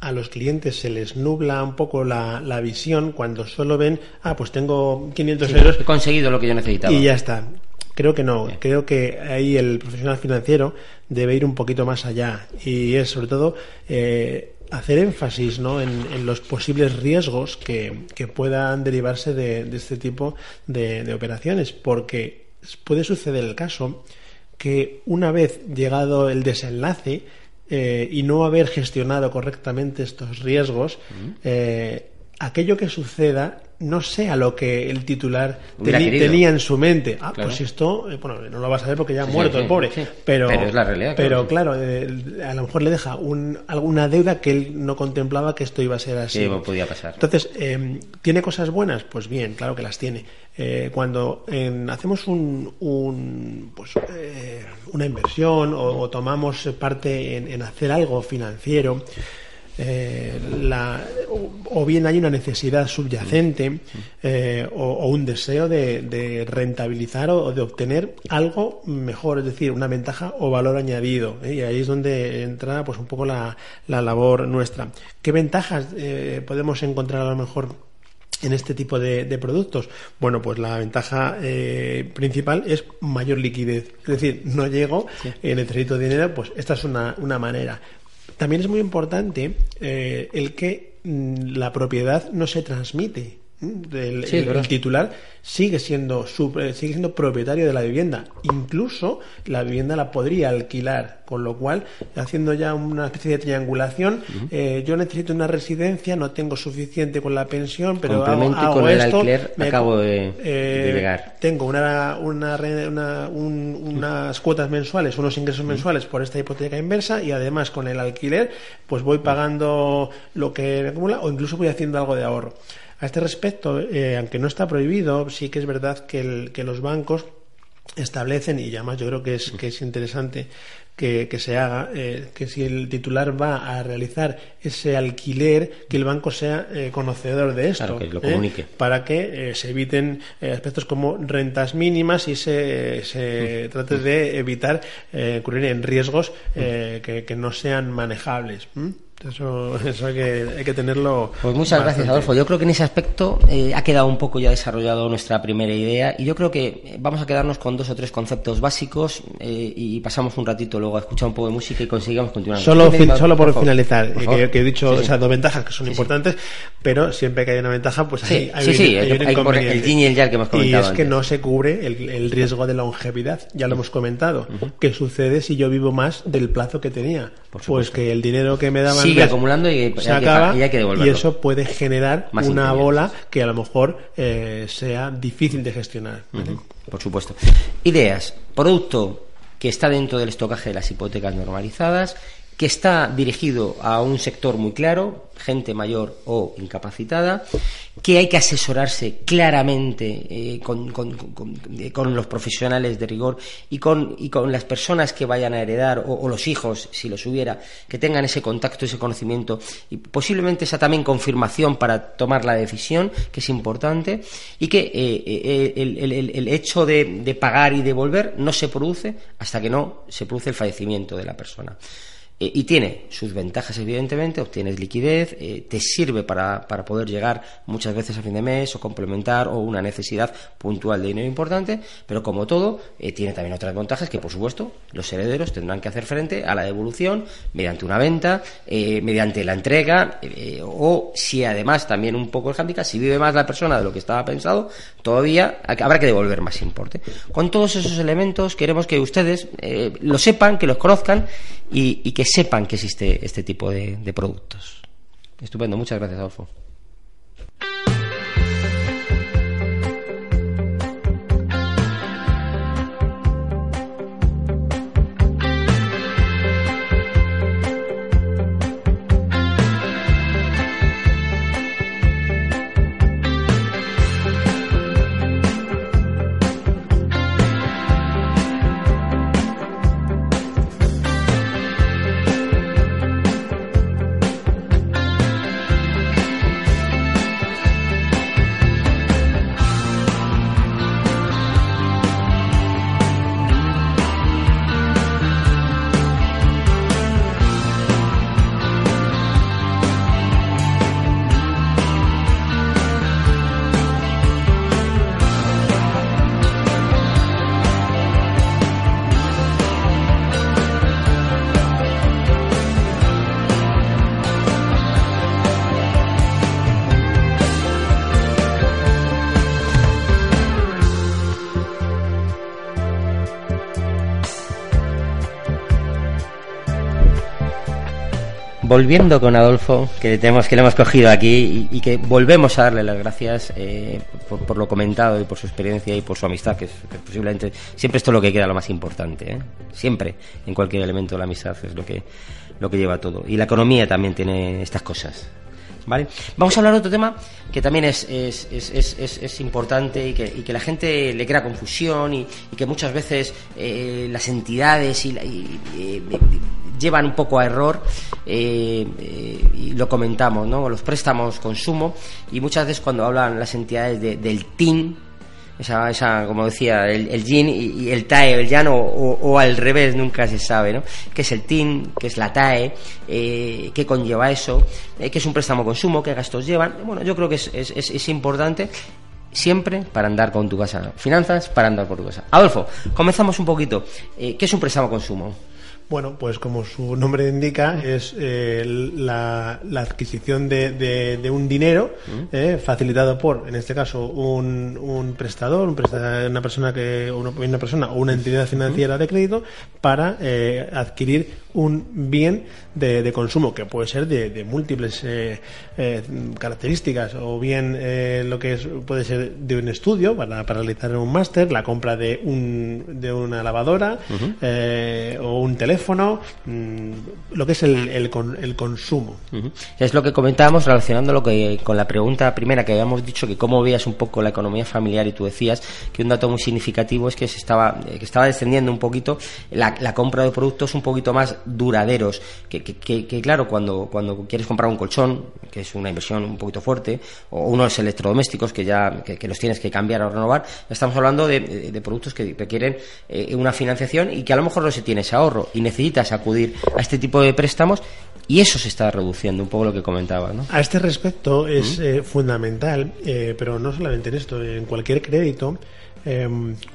a los clientes se les nubla un poco la, la, visión cuando solo ven, ah, pues tengo 500 euros.
He conseguido lo que yo necesitaba.
Y ya está. Creo que no, creo que ahí el profesional financiero debe ir un poquito más allá. Y es sobre todo eh, hacer énfasis ¿no? en, los posibles riesgos que, puedan derivarse de, este tipo de, operaciones, porque puede suceder el caso que una vez llegado el desenlace eh, y no haber gestionado correctamente estos riesgos, eh, aquello que suceda no sea lo que el titular tenía en su mente. Ah, pues esto, eh, bueno, no lo vas a ver porque ya ha muerto el pobre. Pero,
pero, es la realidad.
Pero claro, eh, a lo mejor le deja un, alguna deuda que él no contemplaba que esto iba a ser así.
Sí, podía pasar.
Entonces, em, ¿tiene cosas buenas? Pues bien, claro que las tiene. Eh, cuando hacemos un, un pues, una inversión o, tomamos parte en, en hacer algo financiero, eh, la, o, bien hay una necesidad subyacente eh, o, un deseo de, rentabilizar o, de obtener algo mejor, es decir, una ventaja o valor añadido. ¿eh? Y ahí es donde entra pues un poco la, labor nuestra. ¿Qué ventajas podemos encontrar a lo mejor en este tipo de, productos? Bueno, pues la ventaja principal es mayor liquidez. Es decir, no llego, necesito dinero, pues esta es una, una manera. También es muy importante eh, el que mm, la propiedad no se transmite. Del
Sí,
el- el titular sigue siendo sub- eh, sigue siendo propietario de la vivienda incluso la vivienda la podría alquilar con lo cual haciendo ya una especie de triangulación eh, yo necesito una residencia no tengo suficiente con la pensión pero hago, hago
con el
esto,
alquiler
me-
acabo de-
eh,
de llegar.
tengo una, una, una- un- unas cuotas mensuales, unos ingresos mensuales por esta hipoteca inversa y además con el alquiler pues voy pagando lo que me acumula o incluso voy haciendo algo de ahorro. A este respecto, eh, aunque no está prohibido, sí que es verdad que, el- que los bancos establecen, y además yo creo que es, que es interesante que, que se haga, eh, que si el titular va a realizar ese alquiler, que el banco sea eh, conocedor de esto.
Claro, que lo
¿eh? para que se eviten aspectos como rentas mínimas y se, se trate de evitar eh, incurrir en riesgos eh, que, que no sean manejables. Eso, eso hay, que, hay que tenerlo.
Pues muchas gracias,
bastante.
Adolfo. Yo creo que en ese aspecto eh, ha quedado un poco ya desarrollado nuestra primera idea y yo creo que eh, vamos a quedarnos con dos o tres conceptos básicos eh, y pasamos un ratito luego a escuchar un poco de música y conseguimos continuar.
Solo,
Sí,
fin-
por
solo por,
favor.
finalizar,
Por
que, que he dicho
Sí, sí.
esas dos ventajas que son importantes, pero siempre que hay una ventaja, pues
Sí,
hay, hay
sí, sí,
hay
hay-
un
por el yin y el yang que hemos
Y
comentado
es que
antes.
no se cubre el, el riesgo de longevidad, ya lo hemos comentado. ¿Qué sucede si yo vivo más del plazo que tenía?
Por
Pues que el dinero que me daban
Sigue acumulando y hay que-
se acaba
y hay que devolverlo.
y eso puede generar
Más
una bola que a lo mejor eh, sea difícil de gestionar. ¿vale?
Por supuesto. Ideas. Producto que está dentro del estocaje de las hipotecas normalizadas, que está dirigido a un sector muy claro, gente mayor o incapacitada, que hay que asesorarse claramente eh, eh, con los profesionales de rigor y con, y con las personas que vayan a heredar o, los hijos, si los hubiera, que tengan ese contacto, ese conocimiento y posiblemente esa también confirmación para tomar la decisión, que es importante, y que eh, el, hecho de pagar y devolver no se produce hasta que no se produce el fallecimiento de la persona. Eh, y tiene sus ventajas, evidentemente, obtienes liquidez, eh, te sirve para, para poder llegar muchas veces a fin de mes o complementar o una necesidad puntual de dinero importante, pero como todo, eh, tiene también otras ventajas que, por supuesto, los herederos tendrán que hacer frente a la devolución mediante una venta, mediante la entrega, o si además también un poco el hándicap, si vive más la persona de lo que estaba pensado, todavía habrá que devolver más importe. Con todos esos elementos queremos que ustedes lo sepan, que los conozcan y, y que sepan que existe este tipo de, productos. Estupendo, muchas gracias, Adolfo. Volviendo con Adolfo, que tenemos que le hemos cogido aquí y, que volvemos a darle las gracias eh, por, lo comentado y por su experiencia y por su amistad, que es posiblemente siempre esto es lo que queda lo más importante, ¿eh? siempre en cualquier elemento de la amistad es lo que lo que lleva todo y la economía también tiene estas cosas. ¿Vale? Vamos a hablar de otro tema que también es, es, es, es, importante y que, y que la gente le crea confusión y, que muchas veces eh, las entidades y, la- y- eh, llevan un poco a error eh, eh, y lo comentamos, ¿no? Los préstamos consumo y muchas veces cuando hablan las entidades de- del TIN esa, esa, como decía, el, el yin y, el TAE, el yan o, o- al revés, nunca se sabe, ¿no? ¿Qué es el TIN? ¿Qué es la TAE? Eh, ¿Qué conlleva eso? ¿Qué es un préstamo consumo? ¿Qué gastos llevan? Bueno, yo creo que es, es, es- importante siempre para andar con tu casa. Finanzas para andar por tu casa. Adolfo, comenzamos un poquito. ¿Qué es un préstamo consumo?
Bueno, pues como su nombre indica, es eh, la, la adquisición de, de- de un dinero eh, facilitado por, en este caso, un, un prestador, un una persona que una, una persona o una entidad financiera de crédito para eh, adquirir un bien de, de consumo que puede ser de, de múltiples eh, eh, características o bien eh, lo que es, puede ser de un estudio para, para realizar un máster, la compra de un de una lavadora eh, o un teléfono, mm, lo que es el, el, con- el consumo.
Es lo que comentábamos relacionándolo que- con la pregunta primera que habíamos dicho que cómo veías un poco la economía familiar y tú decías que un dato muy significativo es que se estaba eh, que estaba descendiendo un poquito la, compra de productos un poquito más duraderos que, que- claro cuando cuando quieres comprar un colchón que es una inversión un poquito fuerte o unos electrodomésticos que ya que, los tienes que cambiar o renovar estamos hablando de, productos que requieren eh, una financiación y que a lo mejor no se tiene ese ahorro necesitas acudir a este tipo de préstamos y eso se está reduciendo, un poco lo que comentaba, ¿no?
A este respecto es eh, fundamental, eh, pero no solamente en esto, en cualquier crédito, eh,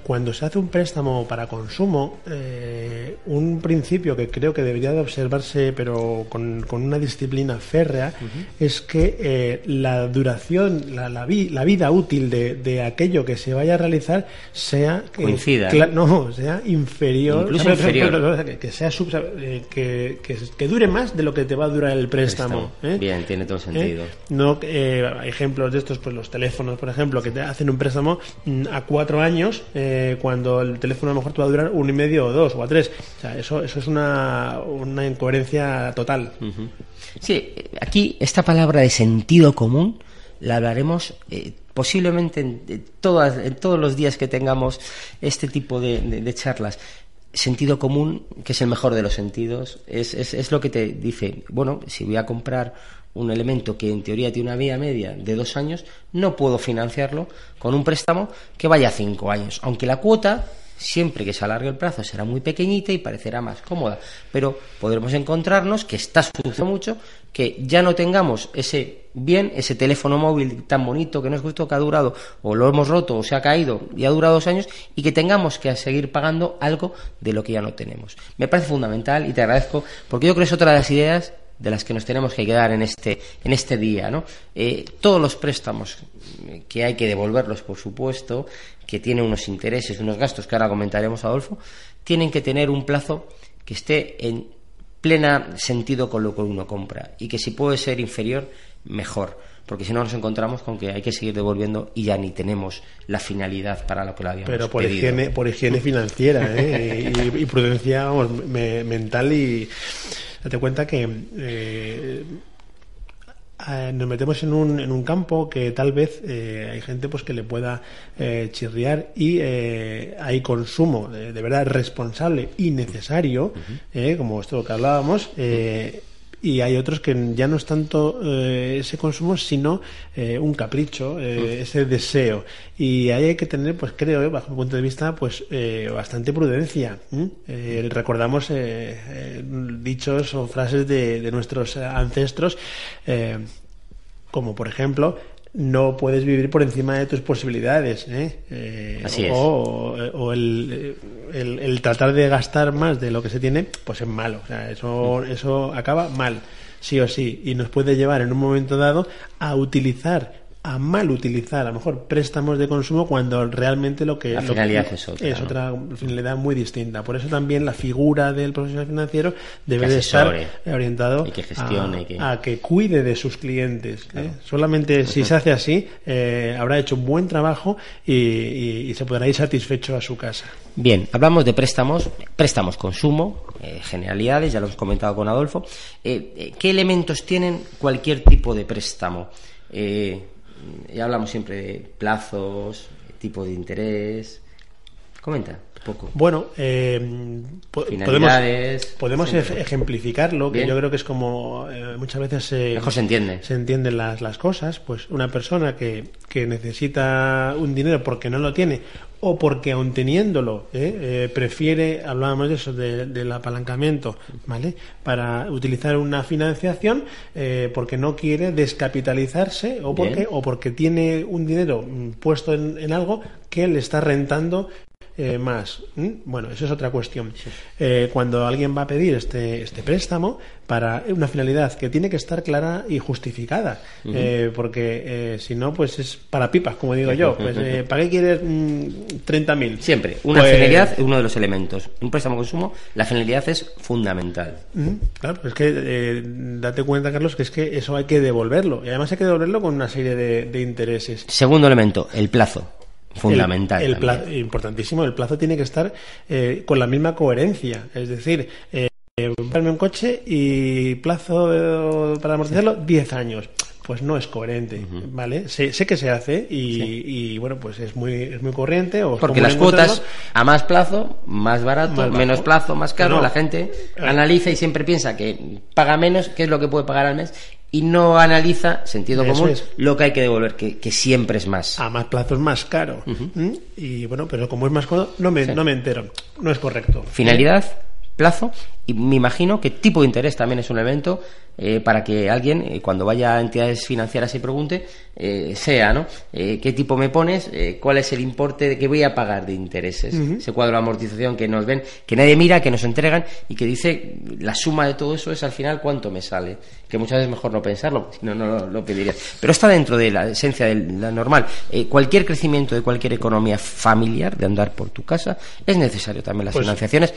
cuando se hace un préstamo para consumo, eh, un principio que creo que debería de observarse, pero con, con una disciplina férrea, es que eh, la duración, la, la, vi- la vida útil de, de aquello que se vaya a realizar sea eh,
Coincida,
no, sea inferior,
Incluso inferior.
pero- pero- que, sea sub- que, que, que dure más de lo que te va a durar el préstamo. ¿eh?
Bien, tiene todo sentido.
No, ejemplos de estos, pues los teléfonos, por ejemplo, que te hacen un préstamo mm, a cuatro años, eh, cuando el teléfono a lo mejor te va a durar un y medio o dos o a tres. O sea, eso, eso es una, una incoherencia total.
Sí, aquí esta palabra de sentido común la hablaremos eh, posiblemente en, en todas, en todos los días que tengamos este tipo de, de- de charlas. Sentido común, que es el mejor de los sentidos, es, es, es lo que te dice, bueno, si voy a comprar un elemento que en teoría tiene una vía media de dos años, no puedo financiarlo con un préstamo que vaya a cinco años, aunque la cuota siempre que se alargue el plazo será muy pequeñita y parecerá más cómoda, pero podremos encontrarnos que está sucediendo mucho que ya no tengamos ese bien, ese teléfono móvil tan bonito que nos gustó que ha durado o lo hemos roto o se ha caído y ha durado dos años y que tengamos que seguir pagando algo de lo que ya no tenemos. Me parece fundamental y te agradezco porque yo creo que es otra de las ideas de las que nos tenemos que quedar en este, en este día. ¿no? Eh, todos los préstamos que hay que devolverlos, por supuesto, que tienen unos intereses, unos gastos que ahora comentaremos, Adolfo, tienen que tener un plazo que esté en plena sentido con lo que uno compra y que si puede ser inferior, mejor. Porque si no nos encontramos con que hay que seguir devolviendo y ya ni tenemos la finalidad para lo que lo habíamos
Pero por
pedido.
higiene, por higiene financiera ¿eh? y, y prudencia vamos, me- mental y date cuenta que eh, nos metemos en un, en un campo que tal vez eh, hay gente pues que le pueda eh, chirriar y eh, hay consumo de, de verdad responsable y necesario eh, como esto que hablábamos eh, y hay otros que ya no es tanto eh, ese consumo sino eh, un capricho eh, ese deseo. Y ahí hay que tener pues creo bajo mi punto de vista pues bastante prudencia recordamos dichos o frases de, de nuestros ancestros como por ejemplo no puedes vivir por encima de tus posibilidades ¿eh? Eh,
Así es.
o, o el, el- el tratar de gastar más de lo que se tiene pues es malo o sea, eso, eso acaba mal sí o sí y nos puede llevar en un momento dado a utilizar a mal utilizar a lo mejor préstamos de consumo cuando realmente lo que
La finalidad es otra,
es
¿no?
otra finalidad muy distinta por eso también la figura del profesional financiero debe de estar orientado
Y que gestione,
a,
y que-
a que cuide de sus clientes. ¿eh? Solamente si se hace así, eh, habrá hecho un buen trabajo y, y- y se podrá ir satisfecho a su casa.
Bien, hablamos de préstamos, préstamos consumo, eh, generalidades, ya lo hemos comentado con Adolfo. Eh, eh, ¿Qué elementos tienen cualquier tipo de préstamo? Eh, ya hablamos siempre de plazos, tipo de interés. Comenta poco.
Bueno, eh, po- podemos, ejemplificarlo, que
Bien.
yo creo que es como eh, muchas veces se,
Mejor se entiende.
se entienden las, las cosas. Pues una persona que, que necesita un dinero porque no lo tiene o porque aun teniéndolo eh, eh, prefiere, hablábamos de eso, de- del apalancamiento, ¿vale? Para utilizar una financiación eh, porque no quiere descapitalizarse o porque,
Bien.
o porque tiene un dinero mm, puesto en, en algo que le está rentando eh, más. ¿Mm? Bueno, eso es otra cuestión. Eh, cuando alguien va a pedir este, este préstamo para una finalidad que tiene que estar clara y justificada, eh, porque eh, si no, pues es para pipas, como digo yo. Pues, eh, ¿Para qué quieres mm, 30.000?
Siempre, una
Pues-
finalidad es uno de los elementos. Un préstamo consumo, la finalidad es fundamental.
Mm, Claro, es que eh, date cuenta, Carlos, que es que eso hay que devolverlo. Y además hay que devolverlo con una serie de, de intereses.
Segundo elemento, el plazo. Fundamental.
El, el
también.
plazo, importantísimo, el plazo tiene que estar eh, con la misma coherencia. Es decir, eh, comprarme un coche y plazo eh, para amortizarlo 10 años. Pues no es coherente, ¿vale? Sé, sé que se hace y, y, bueno, pues es muy, es muy corriente.
Porque las cuotas a más plazo, más barato,
Más
menos plazo, más caro,
No.
la gente
Eh.
analiza y siempre piensa que paga menos, qué es lo que puede pagar al mes, y no analiza, sentido
Eso
común,
es.
lo que hay que devolver, que, que siempre es más.
A más plazo es más caro. ¿Mm? Y bueno, pero como es más cómodo, no me,
Sí.
no me entero. No es correcto.
Finalidad, plazo, y me imagino que tipo de interés también es un elemento eh, para que alguien, eh, cuando vaya a entidades financieras y pregunte, eh, sea, ¿no? ¿Qué tipo me pones? ¿Cuál es el importe de que voy a pagar de intereses? Ese cuadro de amortización que nos ven, que nadie mira, que nos entregan y que dice la suma de todo eso es al final cuánto me sale. Que muchas veces mejor no pensarlo, si no, no lo, lo pediría. Pero está dentro de la esencia de la normal. Cualquier crecimiento de cualquier economía familiar, de andar por tu casa, es necesario también las
Pues-
financiaciones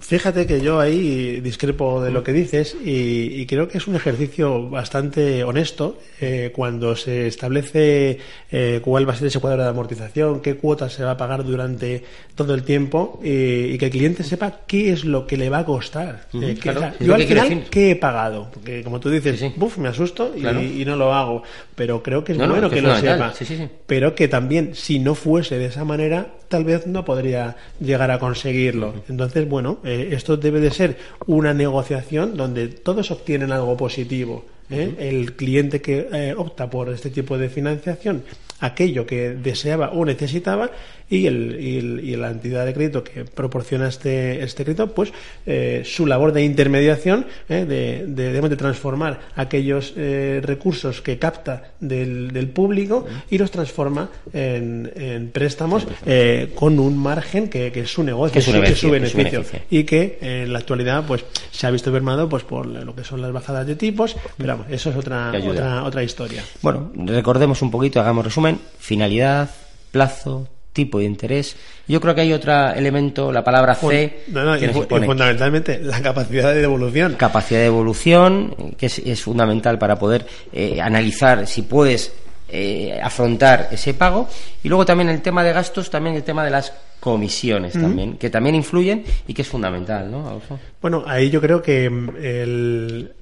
Fíjate que yo ahí discrepo de lo que dices y, y creo que es un ejercicio bastante honesto eh, cuando se establece eh, cuál va a ser ese cuadro de amortización, qué cuotas se va a pagar durante todo el tiempo eh, y que el cliente sepa qué es lo que le va a costar. Eh, que,
claro,
o sea,
es
yo al final. ¿qué he pagado? Porque como tú dices,
Sí, sí.
buf, me asusto y,
Claro.
y no lo hago. Pero creo que es
No, no,
bueno
que
lo sepa.
Sí.
Pero que también, si no fuese de esa manera, tal vez no podría llegar a conseguirlo. Entonces, bueno, eh, esto debe de ser una negociación donde todos obtienen algo positivo. ¿Eh? El cliente que eh, opta por este tipo de financiación, aquello que deseaba o necesitaba, y, el, y, el- y la entidad de crédito que proporciona este, este crédito, pues eh, su labor de intermediación, ¿eh? de, de, de transformar aquellos eh, recursos que capta del, del público y los transforma en, en préstamos eh, con un margen que, que es su negocio,
Que es su
que
negocio,
su
que es su
beneficio,
beneficio.
y que en la actualidad pues se ha visto mermado pues por lo que son las bajadas de tipos, pero vamos, eso es otra otra otra historia.
Bueno, recordemos un poquito, hagamos resumen. Finalidad, plazo, tipo de interés. Yo creo que hay otro elemento, la palabra C,
No, no,
que nos
y fundamentalmente la capacidad de devolución.
capacidad de evolución, eh, que es, es fundamental para poder eh, analizar si puedes eh, afrontar ese pago. Y luego también el tema de gastos, también el tema de las comisiones también, que también influyen y que es fundamental, ¿no, Adolfo?
Bueno, ahí yo creo que mm, el-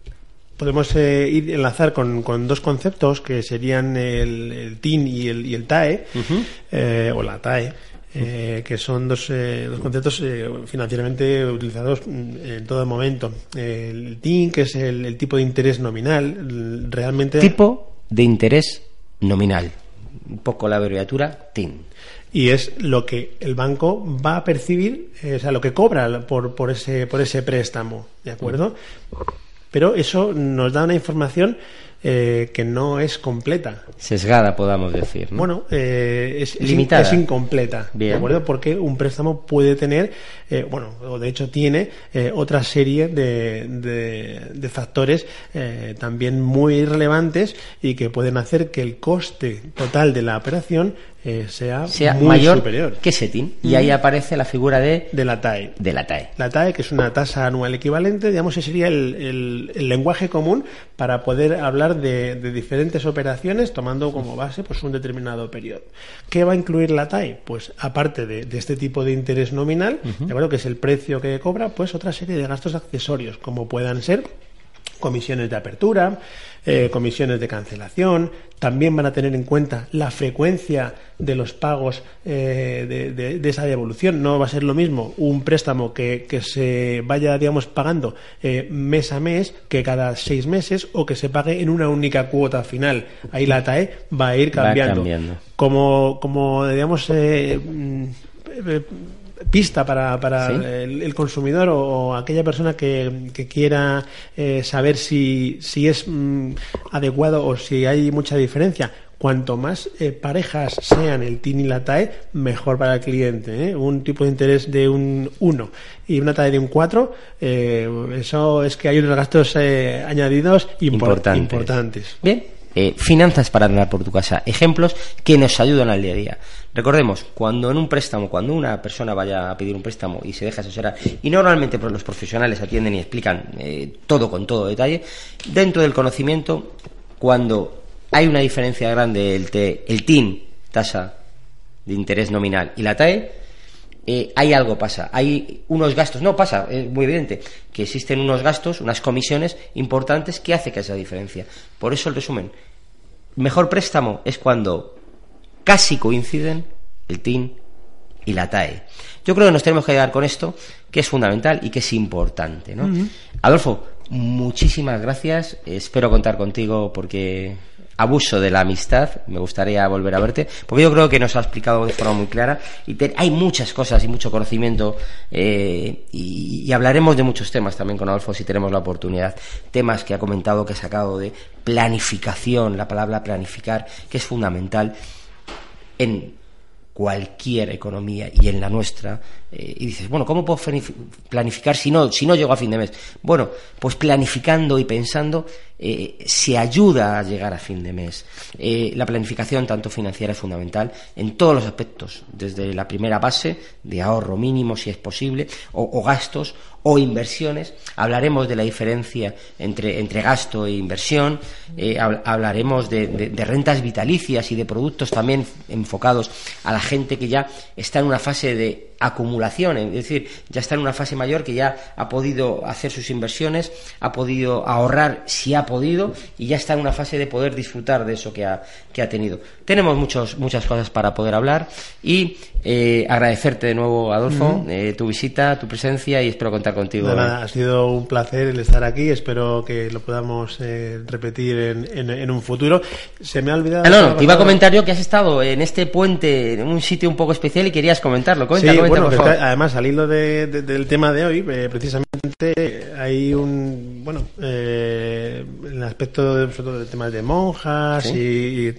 podemos eh, ir enlazar con, con dos conceptos que serían el, el TIN y el, y el TAE, eh, o la TAE. eh, que son dos, eh, dos conceptos eh, financieramente utilizados mm, en todo momento. El TIN, que es el, el tipo de interés nominal, l- realmente
Tipo de interés nominal. Un poco la abreviatura TIN.
y es lo que el banco va a percibir, o sea, lo que cobra por, por, ese, por ese préstamo, ¿de acuerdo? Pero eso nos da una información eh, que no es completa.
Sesgada, podamos decir. ¿no?
Bueno, eh, es,
Limitada.
es incompleta, ¿de
Bien.
acuerdo? Porque un préstamo puede tener, eh, bueno, o de hecho tiene otra serie de, de- de factores también muy relevantes y que pueden hacer que el coste total de la operación eh, sea,
sea
muy
mayor
superior
que ese TIN. Y ahí aparece la figura de,
de la TAE.
de la TAE.
La TAE, que es una tasa anual equivalente, digamos, ese sería el, el- el lenguaje común para poder hablar de, de diferentes operaciones tomando como base pues, un determinado periodo. ¿Qué va a incluir la TAE? Pues aparte de, de este tipo de interés nominal, ¿de acuerdo? que es el precio que cobra, pues otra serie de gastos accesorios, como puedan ser comisiones de apertura, eh, comisiones de cancelación, también van a tener en cuenta la frecuencia de los pagos eh, de, de- de esa devolución. No va a ser lo mismo un préstamo que, que se vaya, digamos, pagando eh, mes a mes que cada seis meses o que se pague en una única cuota final. Ahí la TAE va a ir
Va
cambiando.
cambiando.
Como, como digamos, eh, mm, eh, pista para, para
Sí.
el, el consumidor o, o aquella persona que, que quiera eh, saber si, si es mm, adecuado o si hay mucha diferencia. cuanto más eh, parejas sean el TIN y la TAE, mejor para el cliente. ¿eh? Un tipo de interés de un 1 y una TAE de un 4, eso es que hay unos gastos añadidos importantes.
Bien, finanzas para andar por tu casa, ejemplos que nos ayudan al día a día. Recordemos, cuando en un préstamo, cuando una persona vaya a pedir un préstamo y se deja asesorar, y normalmente pues, los profesionales atienden y explican eh, todo con todo detalle, dentro del conocimiento, cuando hay una diferencia grande entre el TIN, tasa de interés nominal, y la TAE, eh, hay algo pasa, hay unos gastos, no pasa, es muy evidente, que existen unos gastos, unas comisiones importantes que hace que esa diferencia. Por eso el resumen, mejor préstamo es cuando casi coinciden el TIN y la TAE. Yo creo que nos tenemos que quedar con esto, que es fundamental y que es importante. ¿no? Adolfo, muchísimas gracias. Espero contar contigo porque abuso de la amistad, me gustaría volver a verte, porque yo creo que nos ha explicado de forma muy clara y hay muchas cosas y mucho conocimiento eh, y, hablaremos de muchos temas también con Adolfo si tenemos la oportunidad. Temas que ha comentado, que ha sacado de planificación, la palabra planificar, que es fundamental en cualquier economía y en la nuestra, eh, y dices, bueno, ¿cómo puedo planificar si no, si no llego a fin de mes? Bueno, pues planificando y pensando eh, se ayuda a llegar a fin de mes. Eh, la planificación, tanto financiera, es fundamental en todos los aspectos, desde la primera base de ahorro mínimo, si es posible, o gastos, o inversiones. Hablaremos de la diferencia entre, entre gasto e inversión. Eh, hablaremos de, rentas vitalicias y de productos también enfocados a la gente que ya está en una fase de acumulación, es decir, ya está en una fase mayor que ya ha podido hacer sus inversiones, ha podido ahorrar si ha podido y ya está en una fase de poder disfrutar de eso que ha, que ha tenido. Tenemos muchos, muchas cosas para poder hablar y eh, agradecerte de nuevo, Adolfo, eh, tu visita, tu presencia y espero contar contigo.
ha sido un placer el estar aquí, espero que lo podamos eh, repetir en, en, un futuro. Se me ha olvidado...
Ah, no, no, te iba a comentar yo que has estado en este puente, en un sitio un poco especial y querías comentarlo. Comenta,
bueno, además, al hilo del tema de hoy, eh, precisamente hay un, bueno, eh, el aspecto de, del tema de monjas y,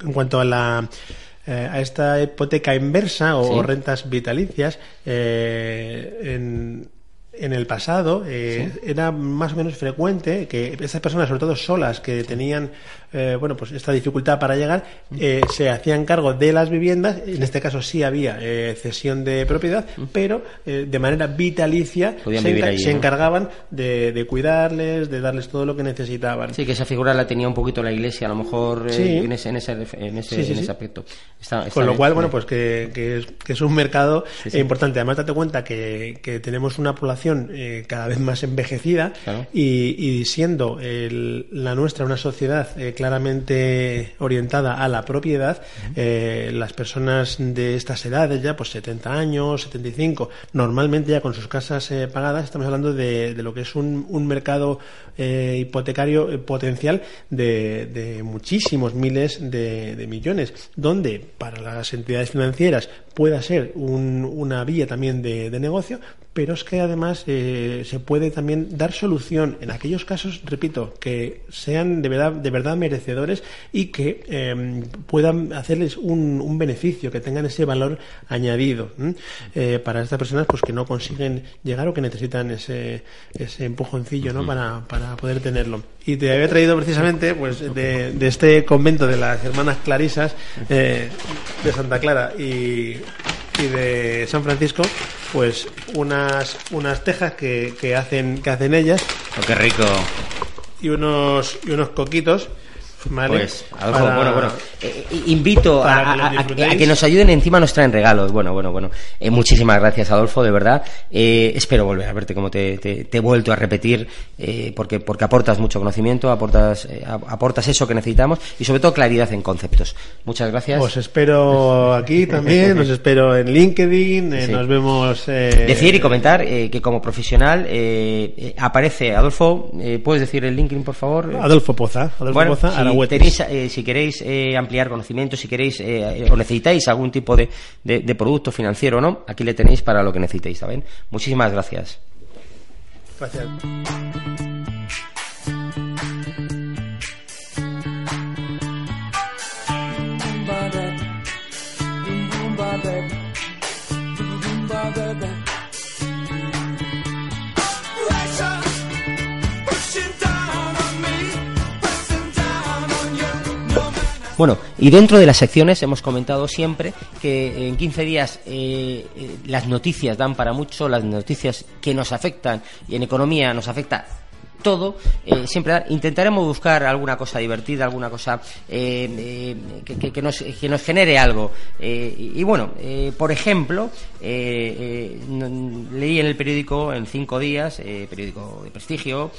en cuanto a la eh, a esta hipoteca inversa o, rentas vitalicias en en el pasado eh, era más o menos frecuente que esas personas, sobre todo solas, que tenían eh, bueno pues esta dificultad para llegar, eh, se hacían cargo de las viviendas. En este caso sí había cesión de propiedad, pero de manera vitalicia se, encargaban de, cuidarles, de darles todo lo que necesitaban.
Sí, que esa figura la tenía un poquito la Iglesia, a lo mejor en ese, en ese, en ese, aspecto.
Con lo cual, bueno, pues que, que, es, un mercado importante. Además, date cuenta que, que tenemos una población eh, cada vez más envejecida y, siendo la nuestra una sociedad eh, claramente orientada a la propiedad, eh, las personas de estas edades, ya pues 70 años, 75, normalmente ya con sus casas pagadas, estamos hablando de, lo que es un, mercado hipotecario potencial de, muchísimos miles de, millones, donde para las entidades financieras pueda ser una vía también de negocio, pero es que además eh, se puede también dar solución en aquellos casos, repito, que sean de verdad, de verdad merecedores y que em, puedan hacerles un, beneficio, que tengan ese valor añadido eh, para estas personas pues que no consiguen llegar o que necesitan ese, ese empujoncillo ¿no? para, para poder tenerlo. Y te había traído precisamente pues de, este convento de las hermanas Clarisas eh, de Santa Clara y y de San Francisco, pues unas, unas tejas que, que hacen, que hacen ellas.
Oh, qué rico.
Y unos, y unos coquitos
pues, bueno, bueno, eh, eh, invito a, que nos ayuden, encima nos traen regalos. Bueno, bueno, bueno. Eh, muchísimas gracias, Adolfo, de verdad. espero volver a verte como te, he vuelto a repetir, porque, porque aportas mucho conocimiento, aportas, aportas eso que necesitamos y sobre todo claridad en conceptos. Muchas gracias.
Os espero aquí también, os espero en LinkedIn, nos vemos.
Decir y comentar que como profesional aparece Adolfo, ¿puedes decir el LinkedIn, por favor?
Adolfo Poza. Adolfo Poza,
eh, si queréis eh, ampliar conocimiento, si queréis eh, o necesitáis algún tipo de, de, producto financiero o no, aquí le tenéis para lo que necesitéis, ¿saben? Muchísimas gracias. Gracias. Bueno, y dentro de las secciones hemos comentado siempre que en 15 días eh, eh, las noticias dan para mucho, las noticias que nos afectan y en economía nos afecta todo, eh, siempre intentaremos buscar alguna cosa divertida, alguna cosa que, nos, que, nos, genere algo. y, bueno, por ejemplo, leí en el periódico en cinco días, periódico de prestigio,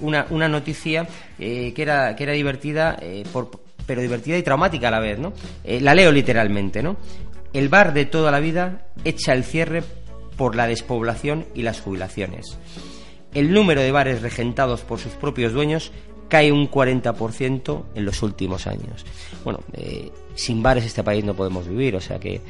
una, una noticia que, era, que era divertida por pero divertida y traumática a la vez, ¿no? Eh, la leo literalmente, ¿no? El bar de toda la vida echa el cierre por la despoblación y las jubilaciones. El número de bares regentados por sus propios dueños cae un 40% en los últimos años. Bueno, eh, sin bares este país no podemos vivir, o sea que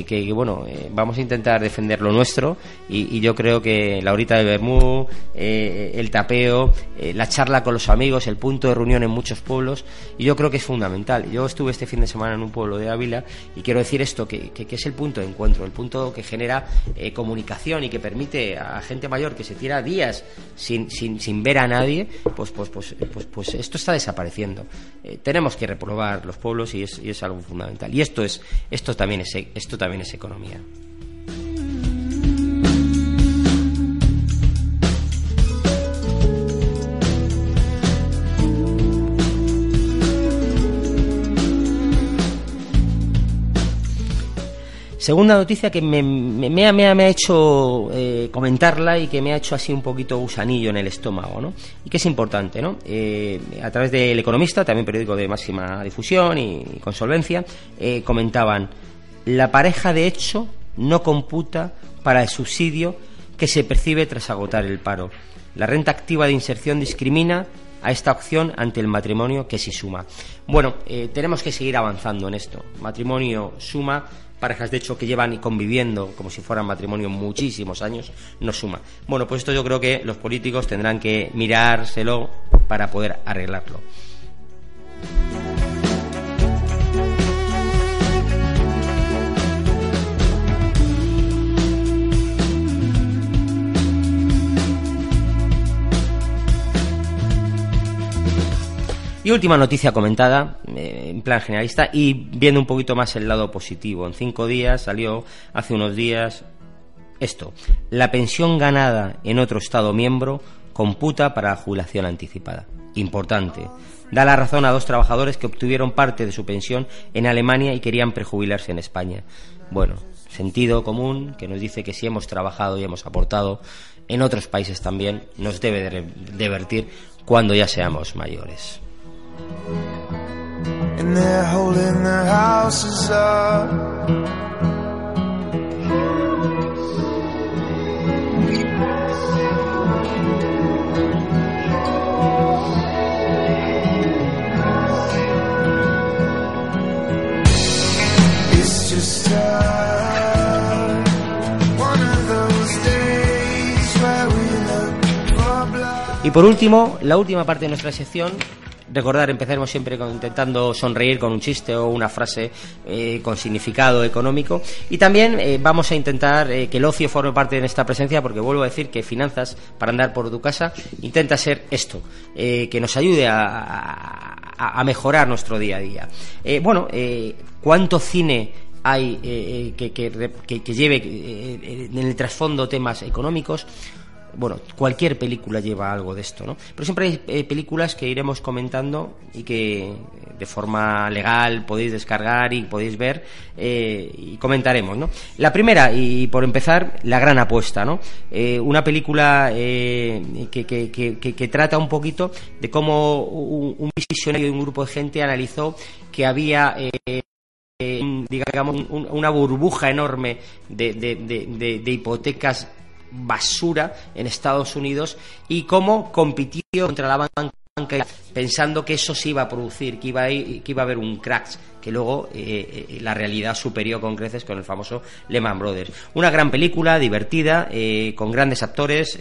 que, bueno, eh, vamos a intentar defender lo nuestro y, yo creo que la horita de Bermú, eh, el tapeo, eh, la charla con los amigos, el punto de reunión en muchos pueblos, y yo creo que es fundamental. Yo estuve este fin de semana en un pueblo de Ávila y quiero decir esto, que, que es el punto de encuentro, el punto que genera comunicación y que permite a gente mayor que se tira días sin, sin, sin ver a nadie, pues, pues, pues, pues, pues esto está desapareciendo. tenemos que reprobar los pueblos y es, y es algo fundamental. Y esto es, esto también es, esto también es economía. Segunda noticia que me, ha, hecho eh, comentarla y que me ha hecho así un poquito gusanillo en el estómago, ¿no? Y que es importante, ¿no? Eh, a través del Economista, también periódico de máxima difusión y, con solvencia, eh, comentaban la pareja de hecho no computa para el subsidio que se percibe tras agotar el paro. La renta activa de inserción discrimina a esta opción ante el matrimonio que sí suma. Bueno, eh, tenemos que seguir avanzando en esto. Matrimonio suma, parejas de hecho que llevan conviviendo como si fueran matrimonio muchísimos años, no suma. Bueno, pues esto yo creo que los políticos tendrán que mirárselo para poder arreglarlo. Y última noticia comentada, eh, en plan generalista, y viendo un poquito más el lado positivo. En cinco días salió hace unos días esto. La pensión ganada en otro Estado miembro computa para la jubilación anticipada. Importante. Da la razón a dos trabajadores que obtuvieron parte de su pensión en Alemania y querían prejubilarse en España. Bueno, sentido común que nos dice que si hemos trabajado y hemos aportado en otros países también, nos debe divertir cuando ya seamos mayores. And they're holding their houses up. It's uh. Y por último, la última parte de nuestra sección recordar, empezaremos siempre intentando sonreír con un chiste o una frase eh, con significado económico. Y también eh, vamos a intentar eh, que el ocio forme parte de esta presencia, porque vuelvo a decir que Finanzas para andar por tu casa intenta ser esto, que nos ayude a, mejorar nuestro día a día. bueno, ¿cuánto cine hay que, que, lleve en el trasfondo temas económicos? Bueno, cualquier película lleva algo de esto, ¿no? Pero siempre hay eh, películas que iremos comentando y que eh, de forma legal podéis descargar y podéis ver eh, y comentaremos, ¿no? La primera, y por empezar, La Gran Apuesta, ¿no? una película que, que, trata un poquito de cómo un, visionario de un grupo de gente analizó que había digamos, una burbuja enorme de, hipotecas basura en Estados Unidos y cómo compitió contra la banca pensando que eso sí iba a producir, que iba a, que iba a haber un crash, que luego eh, eh, la realidad superió con creces con el famoso Lehman Brothers. Una gran película, divertida, eh, con grandes actores,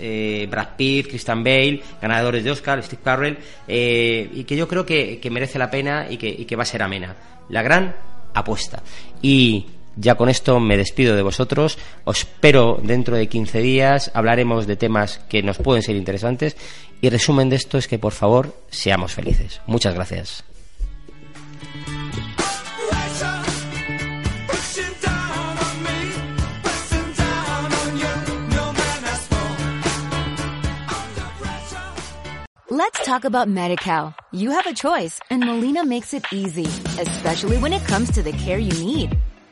Brad Pitt, Christian Bale, ganadores de Oscar, Steve Carell, y que yo creo que, merece la pena y que, y que va a ser amena. La gran apuesta. Y ya con esto me despido de vosotros. Os espero dentro de 15 días. Hablaremos de temas que nos pueden ser interesantes. Y resumen de esto es que, por favor, seamos felices. Muchas gracias.
Let's talk about MediCal. You have a choice, and Molina makes it easy, especially when it comes to the care you need.